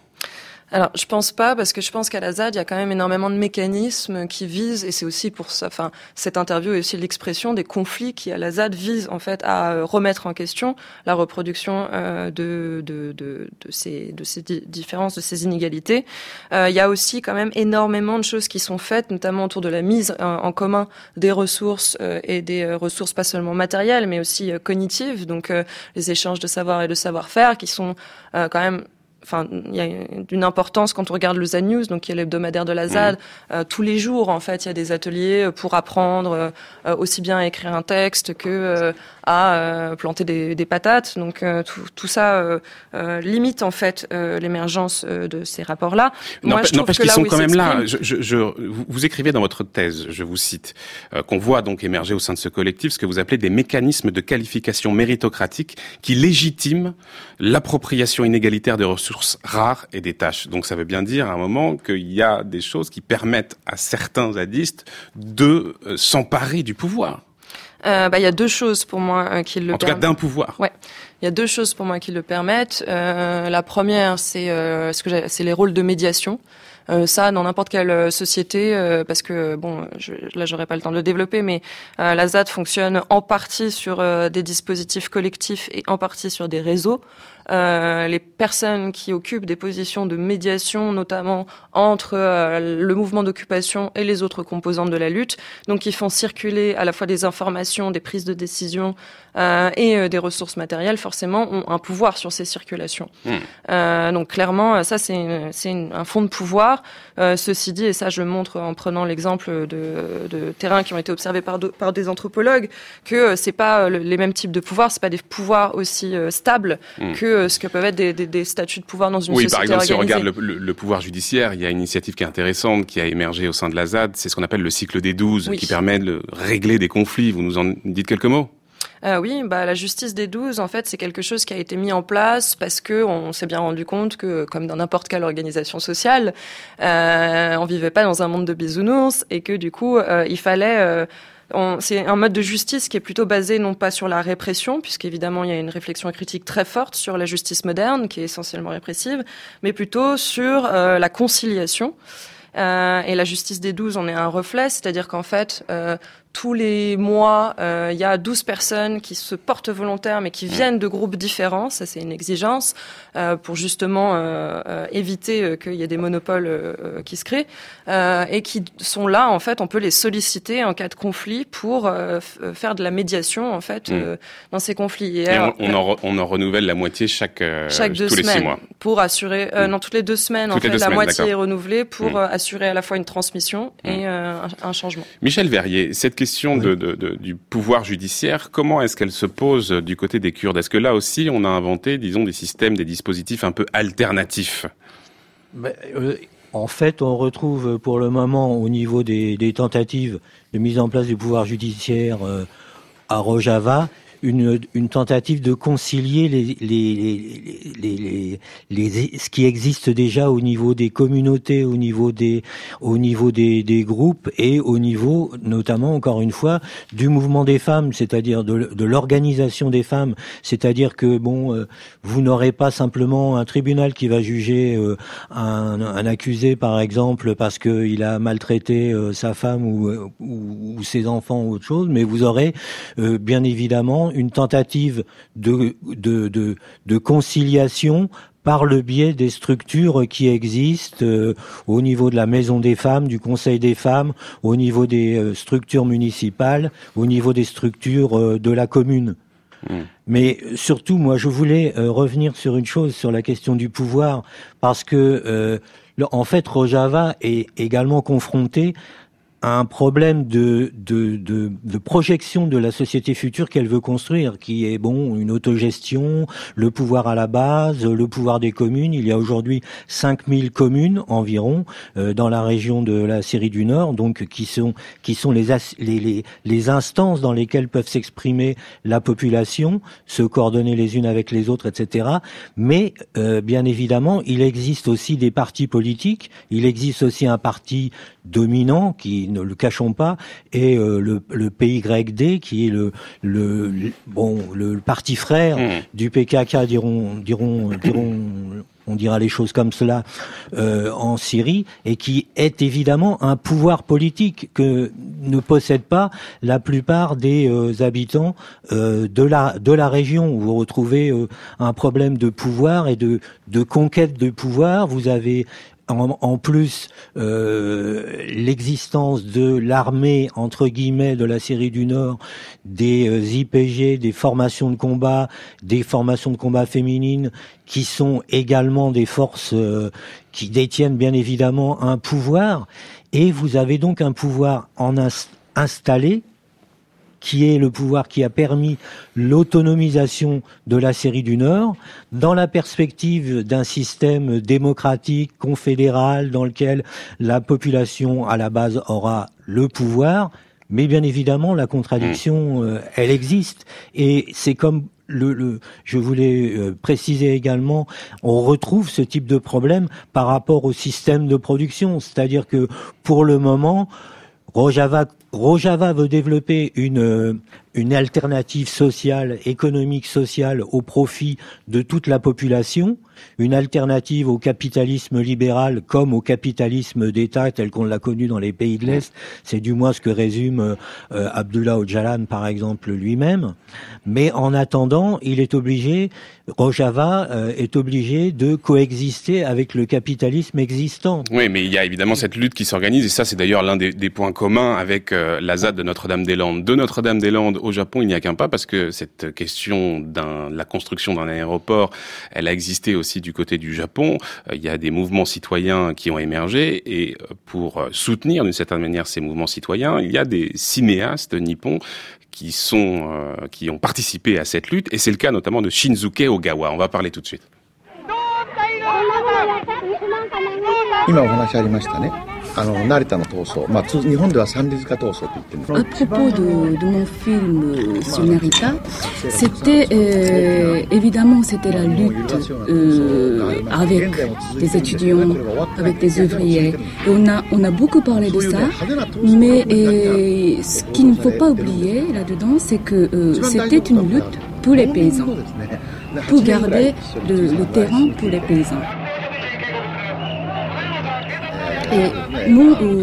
Alors, je pense pas, parce que je pense qu'à la ZAD, il y a quand même énormément de mécanismes qui visent, et c'est aussi pour ça, enfin, cette interview est aussi l'expression des conflits qui, à la ZAD, visent, en fait, à euh, remettre en question la reproduction euh, de, de, de, de, ces, de ces différences, de ces inégalités. Euh, il y a aussi quand même énormément de choses qui sont faites, notamment autour de la mise en commun des ressources et des ressources pas seulement matérielles, mais aussi cognitives, donc les échanges de savoir et de savoir-faire qui sont quand même enfin, il y a d'une importance quand on regarde le ZAD News, donc qui est l'hebdomadaire de la ZAD. Mmh. Euh, tous les jours, en fait, il y a des ateliers pour apprendre euh, aussi bien à écrire un texte que euh, à planter des, des, patates. Donc tout, tout, ça limite en fait l'émergence de ces rapports-là. N'empêche qu'ils sont quand même là. Je, je, je, vous écrivez dans votre thèse, je vous cite, qu'on voit donc émerger au sein de ce collectif ce que vous appelez des mécanismes de qualification méritocratique qui légitiment l'appropriation inégalitaire des ressources rares et des tâches. Donc ça veut bien dire à un moment qu'il y a des choses qui permettent à certains zadistes de euh, s'emparer du pouvoir. Euh, bah, il y a deux choses pour moi euh, qui le en tout cas d'un pouvoir. Ouais, il y a deux choses pour moi qui le permettent. la première, c'est ce que c'est les rôles de médiation. ça, dans n'importe quelle société, parce que bon, je, là, j'aurais pas le temps de le développer, mais la ZAD fonctionne en partie sur des dispositifs collectifs et en partie sur des réseaux. Euh, les personnes qui occupent des positions de médiation, notamment entre euh, le mouvement d'occupation et les autres composantes de la lutte, donc qui font circuler à la fois des informations, des prises de décision euh, et des ressources matérielles, forcément, ont un pouvoir sur ces circulations. Hmm. donc clairement, ça c'est un fond de pouvoir. ceci dit, et ça je montre en prenant l'exemple de, de terrains qui ont été observés par, par des anthropologues, que c'est pas les mêmes types de pouvoirs, c'est pas des pouvoirs aussi stables hmm. que euh, ce que peuvent être des, des, des, statuts de pouvoir dans une oui, société par exemple, si on regarde le, le, pouvoir judiciaire, il y a une initiative qui est intéressante, qui a émergé au sein de la ZAD, c'est ce qu'on appelle le cycle des 12, qui permet de régler des conflits. Vous nous en dites quelques mots? Euh, oui, bah la justice des 12, en fait, c'est quelque chose qui a été mis en place parce que on s'est bien rendu compte que, comme dans n'importe quelle organisation sociale, euh, on vivait pas dans un monde de bisounours et que du coup, euh, il fallait c'est un mode de justice qui est plutôt basé non pas sur la répression, puisqu'évidemment il y a une réflexion critique très forte sur la justice moderne, qui est essentiellement répressive, mais plutôt sur euh, la conciliation. Euh, et la justice des douze en est un reflet, c'est-à-dire qu'en fait, euh, tous les mois, euh, il y a 12 personnes qui se portent volontaires, mais qui mm. viennent de groupes différents. Ça, c'est une exigence euh, pour justement euh, éviter qu'il y ait des monopoles qui se créent et qui sont là. En fait, on peut les solliciter en cas de conflit pour faire de la médiation en fait mm. dans ces conflits. Et, on, on, en on, en renouvelle la moitié chaque, chaque deux tous semaines les six mois pour assurer. Mm. Non, toutes les deux semaines. Toutes en fait, la moitié est renouvelée pour assurer à la fois une transmission et un, un changement. Michel Verrier, cette question de, de, de, du pouvoir judiciaire, comment est-ce qu'elle se pose du côté des Kurdes? Est-ce que là aussi, on a inventé, disons, des systèmes, des dispositifs un peu alternatifs? Euh, En fait, on retrouve pour le moment, au niveau des, des, tentatives de mise en place du pouvoir judiciaire euh, à Rojava, une, une tentative de concilier les, les, les, ce qui existe déjà au niveau des communautés, au niveau des, au niveau des, des groupes et au niveau, notamment, encore une fois, du mouvement des femmes, c'est-à-dire de, de l'organisation des femmes. C'est-à-dire que, bon, euh, vous n'aurez pas simplement un tribunal qui va juger euh, un, un, accusé, par exemple, parce qu'il a maltraité euh, sa femme ou, ou, ou, ses enfants ou autre chose, mais vous aurez, bien évidemment, une tentative de, de, de, de conciliation par le biais des structures qui existent euh, au niveau de la Maison des femmes, du Conseil des femmes, au niveau des euh, structures municipales, au niveau des structures euh, de la commune. Mmh. Mais surtout, moi, je voulais revenir sur une chose, sur la question du pouvoir, parce que, en fait, Rojava est également confronté un problème de, de, de, de, projection de la société future qu'elle veut construire, qui est bon une autogestion, le pouvoir à la base, le pouvoir des communes. Il y a aujourd'hui 5000 communes environ euh, dans la région de la Syrie du Nord, donc qui sont qui sont les, les, les, les instances dans lesquelles peuvent s'exprimer la population, se coordonner les unes avec les autres, etc. Mais euh, bien évidemment, il existe aussi des partis politiques. Il existe aussi un parti dominant qui ne le cachons pas, et euh, le, le, PYD, qui est le, le, bon, le parti frère mmh. du PKK, diront, diront, diront on dira les choses comme cela, euh, en Syrie, et qui est évidemment un pouvoir politique que ne possèdent pas la plupart des euh, habitants euh, de la de la région. Où vous retrouvez un problème de pouvoir et de de conquête de pouvoir. Vous avez en, plus euh, l'existence de l'armée entre guillemets de la Syrie du Nord, des euh, IPG, des formations de combat, des formations de combat féminines qui sont également des forces euh, qui détiennent bien évidemment un pouvoir. Et vous avez donc un pouvoir en installé qui est le pouvoir qui a permis l'autonomisation de la série du Nord, dans la perspective d'un système démocratique, confédéral, dans lequel la population à la base aura le pouvoir, mais bien évidemment la contradiction, mmh. euh, elle existe, et c'est comme le, le, je voulais euh, préciser également, on retrouve ce type de problème par rapport au système de production, c'est-à-dire que pour le moment, Rojava, Rojava veut développer une, euh, une alternative sociale, économique sociale au profit de toute la population, une alternative au capitalisme libéral comme au capitalisme d'État tel qu'on l'a connu dans les pays de l'Est. C'est du moins ce que résume euh, Abdullah Öcalan par exemple lui-même. Mais en attendant, il est obligé, Rojava euh, est obligé de coexister avec le capitalisme existant. Oui, mais il y a évidemment cette lutte qui s'organise et ça c'est d'ailleurs l'un des, des, points communs avec euh, la ZAD de Notre-Dame-des-Landes. De Notre-Dame-des-Landes au Japon, il n'y a qu'un pas parce que cette question de la construction d'un aéroport, elle a existé aussi du côté du Japon. Euh, il y a des mouvements citoyens qui ont émergé et euh, pour euh, soutenir d'une certaine manière ces mouvements citoyens, il y a des cinéastes nippons qui sont qui ont participé à cette lutte et c'est le cas notamment de Shinzuke Ogawa. On va parler tout de suite. À propos de, mon film euh, sur Narita, c'était euh, évidemment c'était la lutte euh, avec des étudiants, avec des ouvriers. On a on a beaucoup parlé de ça, mais ce qu'il ne faut pas oublier là-dedans, c'est que c'était une lutte pour les paysans, pour garder le terrain pour les paysans. Et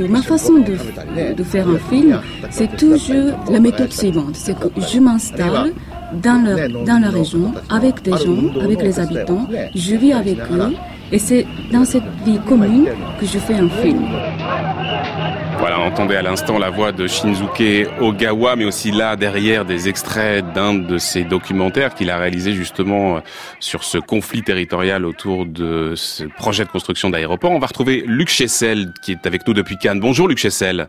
ma façon de, faire un film, c'est toujours la méthode suivante. C'est que je m'installe dans dans la région avec des gens, avec les habitants, je vis avec eux, et c'est dans cette vie commune que je fais un film. Voilà, on entendait à l'instant la voix de Shinzuke Ogawa, mais aussi là derrière des extraits d'un de ses documentaires qu'il a réalisé justement euh, sur ce conflit territorial autour de ce projet de construction d'aéroport. On va retrouver Luc Chessel qui est avec nous depuis Cannes. Bonjour Luc Chessel.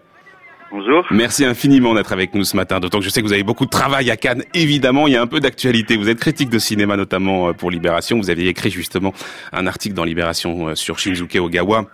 Bonjour. Merci infiniment d'être avec nous ce matin, d'autant que je sais que vous avez beaucoup de travail à Cannes. Évidemment, il y a un peu d'actualité. Vous êtes critique de cinéma, notamment euh, pour Libération. Vous aviez écrit justement un article dans Libération euh, sur Shinzuke Ogawa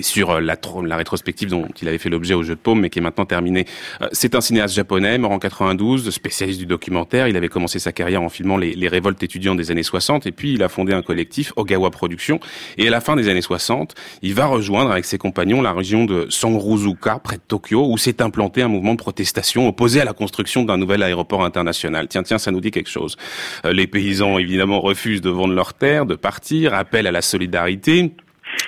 sur euh, la, la, rétrospective dont il avait fait l'objet au jeu de paume, mais qui est maintenant terminée. Euh, c'est un cinéaste japonais, mort en 92, spécialiste du documentaire. Il avait commencé sa carrière en filmant les, les, révoltes étudiantes des années 60, et puis il a fondé un collectif, Ogawa Productions. Et à la fin des années 60, il va rejoindre avec ses compagnons la région de Sanruzuka, près de Tokyo, où s'est implanté un mouvement de protestation opposé à la construction d'un nouvel aéroport international. Tiens, tiens, ça nous dit quelque chose. Euh, les paysans, évidemment, refusent de vendre leurs terres, de partir, appellent à la solidarité.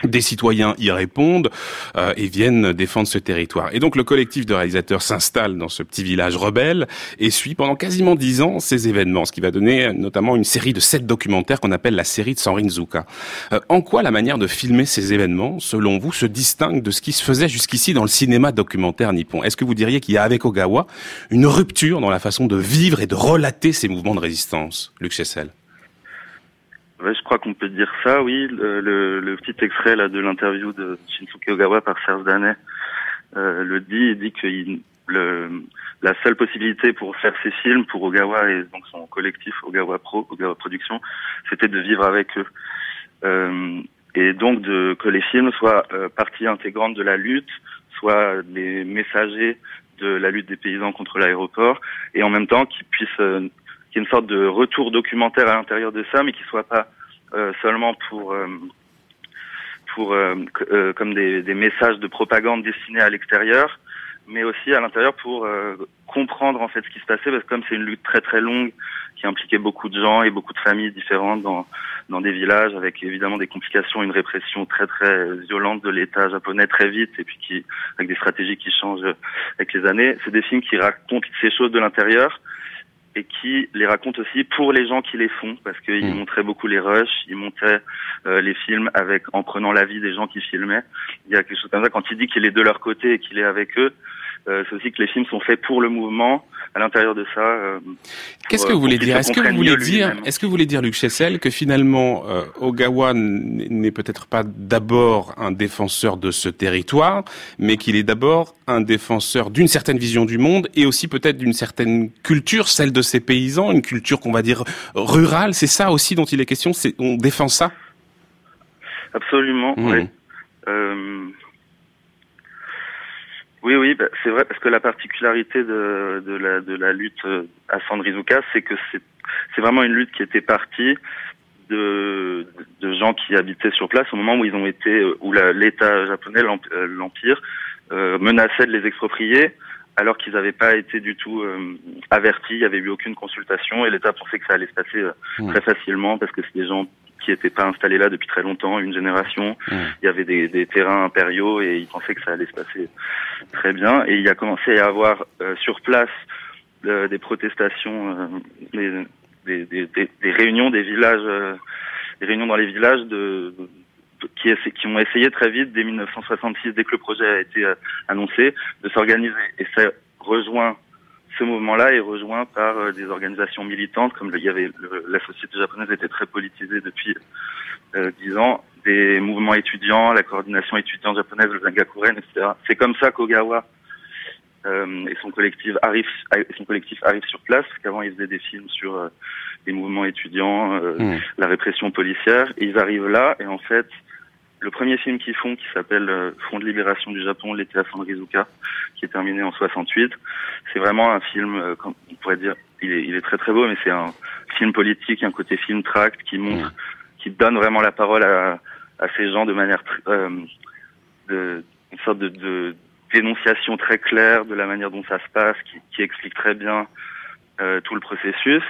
Des citoyens y répondent euh, et viennent défendre ce territoire. Et donc le collectif de réalisateurs s'installe dans ce petit village rebelle et suit pendant quasiment dix ans ces événements, ce qui va donner notamment une série de sept documentaires qu'on appelle la série de Sanrinzuka. Euh, en quoi la manière de filmer ces événements, selon vous, se distingue de ce qui se faisait jusqu'ici dans le cinéma documentaire nippon? Est-ce que vous diriez qu'il y a avec Ogawa une rupture dans la façon de vivre et de relater ces mouvements de résistance, Luc Chessel? Je crois qu'on peut dire ça, oui. Le, petit extrait là de l'interview de Shinsuke Ogawa par Serge Danet euh, le dit. Il dit que la seule possibilité pour faire ses films, pour Ogawa et donc son collectif Ogawa Pro, Ogawa Production, c'était de vivre avec eux. Euh, et donc de, que les films soient euh, partie intégrante de la lutte, soient les messagers de la lutte des paysans contre l'aéroport, et en même temps qu'ils puissent qu'il y ait une sorte de retour documentaire à l'intérieur de ça, mais qui soit pas euh, seulement pour euh, pour euh, comme des, des, messages de propagande destinés à l'extérieur, mais aussi à l'intérieur pour comprendre en fait ce qui se passait, parce que comme c'est une lutte très très longue qui impliquait beaucoup de gens et beaucoup de familles différentes dans dans des villages, avec évidemment des complications, une répression très très violente de l'État japonais très vite, et puis qui avec des stratégies qui changent avec les années. C'est des films qui racontent ces choses de l'intérieur et qui les raconte aussi pour les gens qui les font parce qu'ils mmh. montraient beaucoup les rushs, ils montaient euh, les films avec en prenant l'avis des gens qui filmaient. Il y a quelque chose comme ça quand il dit qu'il est de leur côté et qu'il est avec eux, euh, c'est aussi que les films sont faits pour le mouvement. À l'intérieur de ça, euh, qu'est-ce que vous voulez dire? Est-ce que vous voulez dire, est-ce que vous voulez dire, Luc Chessel, que finalement euh, Ogawa n'est peut-être pas d'abord un défenseur de ce territoire, mais qu'il est d'abord un défenseur d'une certaine vision du monde et aussi peut-être d'une certaine culture, celle de ses paysans, une culture qu'on va dire rurale? C'est ça aussi dont il est question? C'est on défend ça? Absolument. Mmh. Oui. Oui, oui, bah, c'est vrai parce que la particularité de, de, la, de la lutte euh, à Sandrizuka, c'est que c'est vraiment une lutte qui était partie de, de gens qui habitaient sur place au moment où ils ont été, euh, où l'État japonais, euh, l'Empire, euh, menaçait de les exproprier alors qu'ils n'avaient pas été du tout avertis, il n'y avait eu aucune consultation et l'État pensait que ça allait se passer mmh. très facilement parce que c'est des gens qui n'étaient pas installés là depuis très longtemps, une génération. Mmh. Il y avait des, des, terrains impériaux et ils pensaient que ça allait se passer très bien. Et il y a commencé à y avoir euh, sur place euh, des protestations, euh, des, des, des, réunions des villages, des réunions dans les villages de, qui, qui, ont essayé très vite, dès 1966, dès que le projet a été annoncé, de s'organiser. Et ça rejoint ce mouvement-là est rejoint par euh, des organisations militantes, comme il y avait la société japonaise était très politisée depuis euh, dix ans, des mouvements étudiants, la coordination étudiante japonaise, le Zangakuren, etc. C'est comme ça qu'Ogawa euh, et son collectif arrive, son collectif arrive sur place, qu'avant ils faisaient des films sur euh, les mouvements étudiants, mmh. la répression policière, et ils arrivent là, et en fait, le premier film qu'ils font, qui s'appelle Front de libération du Japon, l'été à Sandrizuka, qui est terminé en 68. C'est vraiment un film, on pourrait dire, il est, il est très très beau, mais c'est un film politique, un côté film tract qui montre, qui donne vraiment la parole à, à ces gens de manière de une sorte de, de, dénonciation très claire de la manière dont ça se passe, qui, qui explique très bien euh, tout le processus.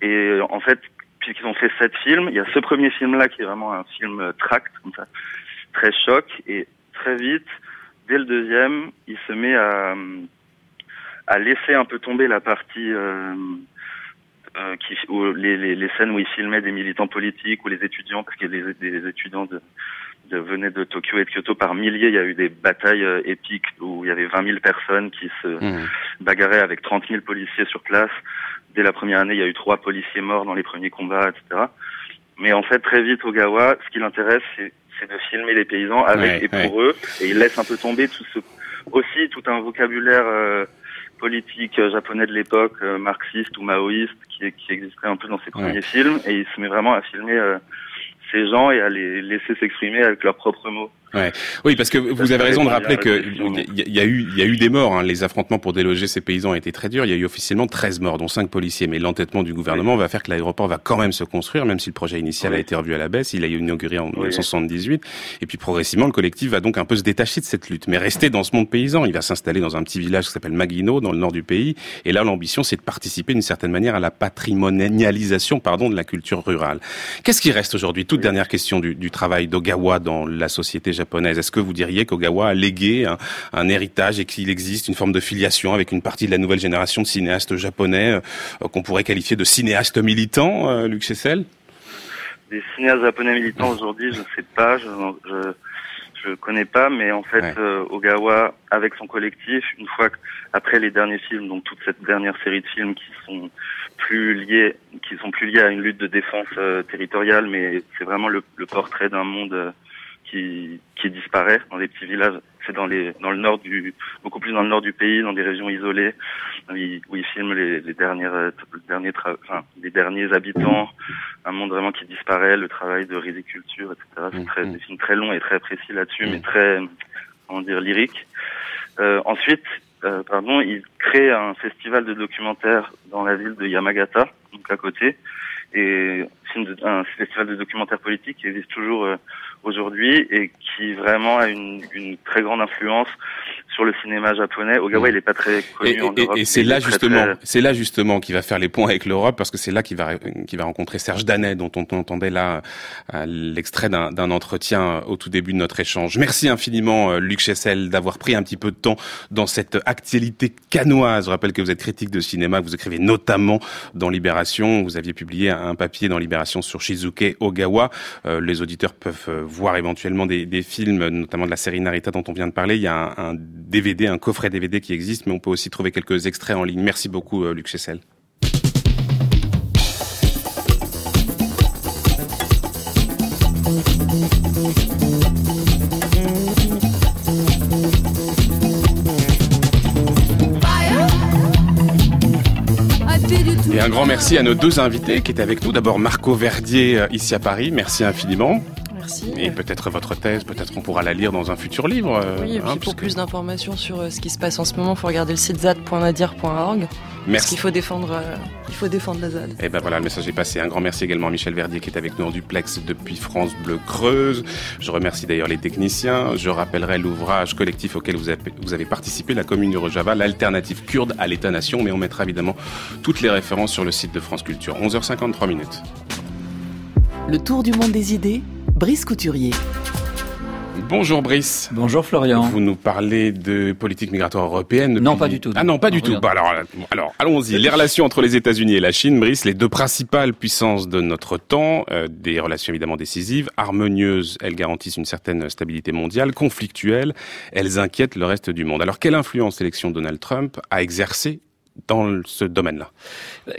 Et en fait, puisqu'ils ont fait sept films, il y a ce premier film-là qui est vraiment un film euh, tract, comme ça, très choc, et très vite, dès le deuxième, il se met à, à laisser un peu tomber la partie euh, euh, qui, où les, les, les, scènes où il filmait des militants politiques ou les étudiants, parce qu'il y a des, des étudiants de, de, venaient de Tokyo et de Kyoto par milliers. Il y a eu des batailles euh, épiques où il y avait 20 000 personnes qui se mmh. bagarraient avec 30 000 policiers sur place. Dès la première année, il y a eu trois policiers morts dans les premiers combats, etc. Mais en fait, très vite, Ogawa, ce qui l'intéresse, c'est, de filmer les paysans avec et pour eux, et il laisse un peu tomber tout ce, aussi tout un vocabulaire euh, politique euh, japonais de l'époque, marxiste ou maoïste, qui, qui existait un peu dans ses premiers films, et il se met vraiment à filmer ces gens et à les laisser s'exprimer avec leurs propres mots. Ouais. Oui, parce que vous avez raison de rappeler qu'il y, y, a eu, il y a eu des morts. Hein. Les affrontements pour déloger ces paysans ont été très durs. Il y a eu officiellement 13 morts, dont 5 policiers. Mais l'entêtement du gouvernement va faire que l'aéroport va quand même se construire, même si le projet initial a été revu à la baisse. Il a été inauguré en 1978. Et puis progressivement, le collectif va donc un peu se détacher de cette lutte, mais rester dans ce monde paysan. Il va s'installer dans un petit village qui s'appelle Maguino, dans le nord du pays. Et là, l'ambition, c'est de participer d'une certaine manière à la patrimonialisation, pardon, de la culture rurale. Qu'est-ce qui reste aujourd'hui? Toute dernière question du, du travail d'Ogawa dans la société japonaise. Est-ce que vous diriez qu'Ogawa a légué un, héritage et qu'il existe une forme de filiation avec une partie de la nouvelle génération de cinéastes japonais euh, qu'on pourrait qualifier de cinéastes militants, euh, Luc Chessel? Des cinéastes japonais militants aujourd'hui, je ne sais pas, je, je, connais pas, mais en fait, euh, Ogawa, avec son collectif, une fois après les derniers films, donc toute cette dernière série de films qui sont plus liés, qui sont plus liés à une lutte de défense territoriale, mais c'est vraiment le, le portrait d'un monde qui, qui disparaît dans les petits villages. C'est dans les dans le nord du beaucoup plus dans le nord du pays, dans des régions isolées, où ils, où filment les, les dernières les derniers enfin, les derniers habitants, un monde vraiment qui disparaît, le travail de riziculture, etc. C'est très mm-hmm. des films très longs et très précis là-dessus, mais mm. très comment dire lyrique. Euh, ensuite, euh, pardon, il crée un festival de documentaires dans la ville de Yamagata, donc à côté, et un festival de documentaires politiques qui existe toujours euh, aujourd'hui et qui vraiment a une, une, très grande influence sur le cinéma japonais. Ogawa, mm. il est pas très connu et, en Europe. Et, c'est là justement, c'est là justement qui va faire les points avec l'Europe parce que c'est là qu'il va qu'il va rencontrer Serge Danet dont on entendait là euh, l'extrait d'un entretien au tout début de notre échange. Merci infiniment euh, Luc Chessel d'avoir pris un petit peu de temps dans cette actualité canoise. Je rappelle que vous êtes critique de cinéma, que vous écrivez notamment dans Libération. Vous aviez publié un papier dans Libération sur Shizuke Ogawa. Euh, les auditeurs peuvent voir éventuellement des, des, films, notamment de la série Narita dont on vient de parler. Il y a un, un DVD, un coffret DVD qui existe, mais on peut aussi trouver quelques extraits en ligne. Merci beaucoup, euh, Luc Chessel. Et un grand merci à nos deux invités qui étaient avec nous. D'abord Marco Verdier euh, ici à Paris. Merci infiniment. Et peut-être votre thèse, peut-être qu'on pourra la lire dans un futur livre. Euh, oui, et puis hein, pour plus d'informations sur euh, ce qui se passe en ce moment, il faut regarder le site zad.nadir.org. Merci. Parce qu'il faut défendre, euh, il faut défendre la ZAD. Et eh ben voilà, le message est passé. Un grand merci également à Michel Verdier qui est avec nous en duplex depuis France Bleu Creuse. Je remercie d'ailleurs les techniciens. Je rappellerai l'ouvrage collectif auquel vous avez, vous avez participé, la commune du Rojava, l'alternative kurde à l'État-nation. Mais on mettra évidemment toutes les références sur le site de France Culture. 11h53 minutes. Le tour du monde des idées Brice Couturier. Bonjour Brice. Bonjour Florian. Vous nous parlez de politique migratoire européenne. Non, pas du tout. Ah non, pas du tout. Bah, alors, alors allons-y. Les relations entre les États-Unis et la Chine, Brice, les deux principales puissances de notre temps, euh, des relations évidemment décisives, harmonieuses, elles garantissent une certaine stabilité mondiale, conflictuelles, elles inquiètent le reste du monde. Alors, quelle influence l'élection de Donald Trump a exercé dans ce domaine-là.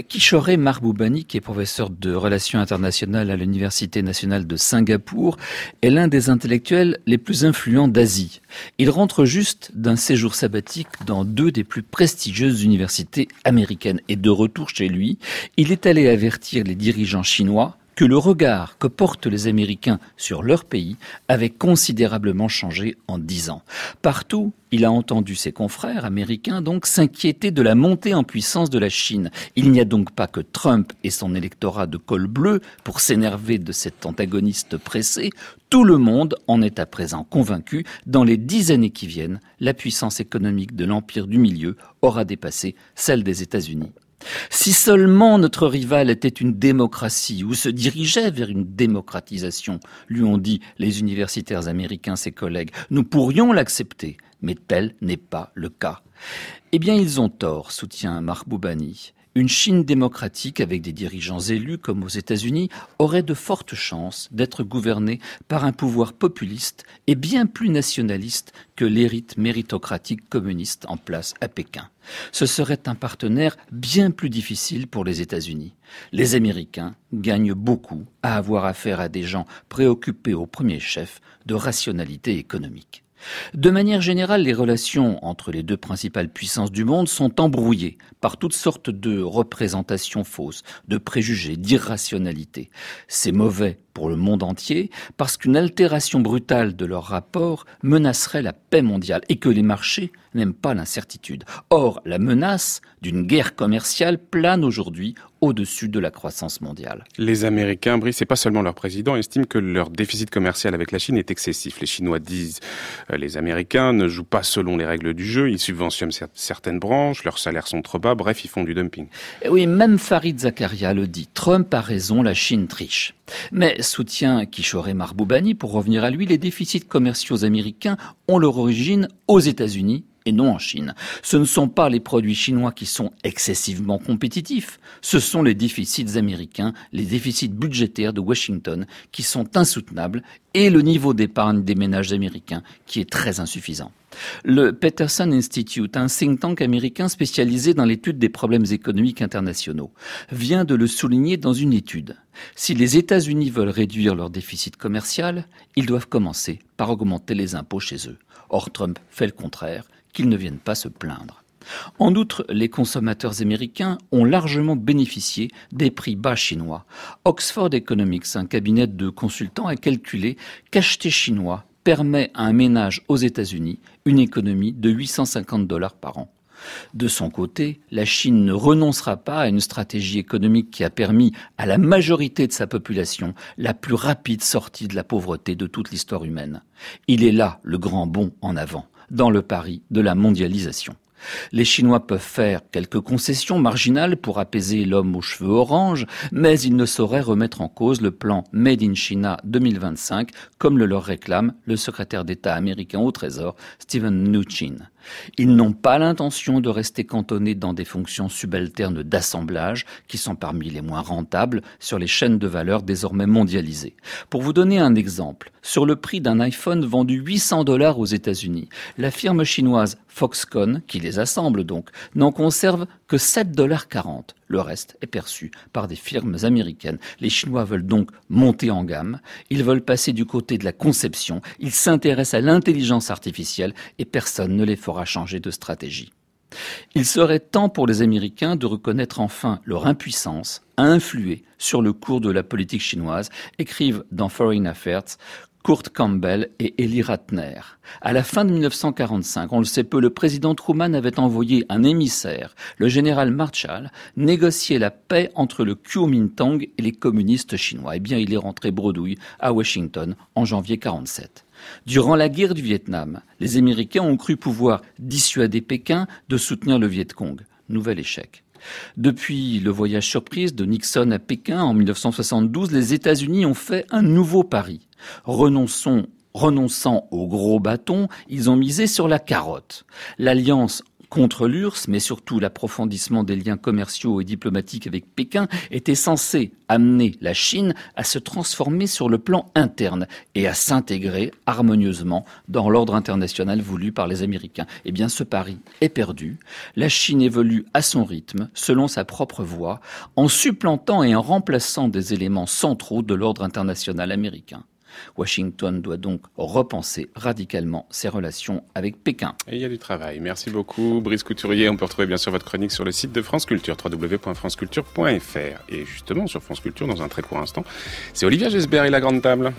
Kishore Marboubani, qui est professeur de relations internationales à l'Université nationale de Singapour, est l'un des intellectuels les plus influents d'Asie. Il rentre juste d'un séjour sabbatique dans deux des plus prestigieuses universités américaines et de retour chez lui, il est allé avertir les dirigeants chinois que le regard que portent les Américains sur leur pays avait considérablement changé en dix ans. Partout, il a entendu ses confrères américains donc s'inquiéter de la montée en puissance de la Chine. Il n'y a donc pas que Trump et son électorat de col bleu pour s'énerver de cet antagoniste pressé. Tout le monde en est à présent convaincu. Dans les dix années qui viennent, la puissance économique de l'empire du milieu aura dépassé celle des États-Unis. Si seulement notre rival était une démocratie ou se dirigeait vers une démocratisation, lui ont dit les universitaires américains, ses collègues, nous pourrions l'accepter, mais tel n'est pas le cas. Eh bien, ils ont tort, soutient Mahboubani. Une Chine démocratique avec des dirigeants élus comme aux États-Unis aurait de fortes chances d'être gouvernée par un pouvoir populiste et bien plus nationaliste que l'hérite méritocratique communiste en place à Pékin. Ce serait un partenaire bien plus difficile pour les États-Unis. Les Américains gagnent beaucoup à avoir affaire à des gens préoccupés au premier chef de rationalité économique. De manière générale, les relations entre les deux principales puissances du monde sont embrouillées par toutes sortes de représentations fausses, de préjugés, d'irrationalité. C'est mauvais pour le monde entier parce qu'une altération brutale de leur rapport menacerait la paix mondiale et que les marchés n'aiment pas l'incertitude. Or, la menace d'une guerre commerciale plane aujourd'hui au-dessus de la croissance mondiale. Les Américains, Brice, et pas seulement leur président, estiment que leur déficit commercial avec la Chine est excessif. Les Chinois disent euh, les Américains ne jouent pas selon les règles du jeu, ils subventionnent certaines branches, leurs salaires sont trop bas, bref, ils font du dumping. oui, même Farid Zakaria le dit. Trump a raison, la Chine triche. Mais, soutient Kishore Marboubani, pour revenir à lui, les déficits commerciaux américains ont leur origine aux États-Unis et non en Chine. Ce ne sont pas les produits chinois qui sont excessivement compétitifs, ce sont les déficits américains, les déficits budgétaires de Washington qui sont insoutenables et le niveau d'épargne des ménages américains qui est très insuffisant. Le Peterson Institute, un think tank américain spécialisé dans l'étude des problèmes économiques internationaux, vient de le souligner dans une étude. Si les États-Unis veulent réduire leur déficit commercial, ils doivent commencer par augmenter les impôts chez eux. Or, Trump fait le contraire qu'ils ne viennent pas se plaindre. En outre, les consommateurs américains ont largement bénéficié des prix bas chinois. Oxford Economics, un cabinet de consultants, a calculé qu'acheter chinois permet à un ménage aux États-Unis une économie de 850 dollars par an. De son côté, la Chine ne renoncera pas à une stratégie économique qui a permis à la majorité de sa population la plus rapide sortie de la pauvreté de toute l'histoire humaine. Il est là le grand bond en avant dans le pari de la mondialisation. Les Chinois peuvent faire quelques concessions marginales pour apaiser l'homme aux cheveux orange, mais ils ne sauraient remettre en cause le plan Made in China 2025, comme le leur réclame le secrétaire d'État américain au Trésor, Stephen Mnuchin. Ils n'ont pas l'intention de rester cantonnés dans des fonctions subalternes d'assemblage, qui sont parmi les moins rentables sur les chaînes de valeur désormais mondialisées. Pour vous donner un exemple, sur le prix d'un iPhone vendu 800 dollars aux États-Unis, la firme chinoise Foxconn, qui les assemble donc, n'en conserve que 7,40 dollars. Le reste est perçu par des firmes américaines. Les Chinois veulent donc monter en gamme, ils veulent passer du côté de la conception, ils s'intéressent à l'intelligence artificielle et personne ne les fera changer de stratégie. Il serait temps pour les Américains de reconnaître enfin leur impuissance à influer sur le cours de la politique chinoise, écrivent dans Foreign Affairs Kurt Campbell et Eli Ratner. À la fin de 1945, on le sait peu, le président Truman avait envoyé un émissaire, le général Marshall, négocier la paix entre le Kuomintang et les communistes chinois. Eh bien, il est rentré bredouille à Washington en janvier 47. Durant la guerre du Vietnam, les Américains ont cru pouvoir dissuader Pékin de soutenir le Viet Cong. Nouvel échec. Depuis le voyage surprise de Nixon à Pékin en 1972, les États-Unis ont fait un nouveau pari. Renonçant au gros bâton, ils ont misé sur la carotte. L'alliance contre l'URSS, mais surtout l'approfondissement des liens commerciaux et diplomatiques avec Pékin, était censé amener la Chine à se transformer sur le plan interne et à s'intégrer harmonieusement dans l'ordre international voulu par les Américains. Eh bien, ce pari est perdu. La Chine évolue à son rythme, selon sa propre voie, en supplantant et en remplaçant des éléments centraux de l'ordre international américain. Washington doit donc repenser radicalement ses relations avec Pékin. Et il y a du travail. Merci beaucoup, Brice Couturier. On peut retrouver bien sûr votre chronique sur le site de France Culture, www.franceculture.fr. Et justement, sur France Culture, dans un très court instant, c'est Olivia Gesbert et la grande table.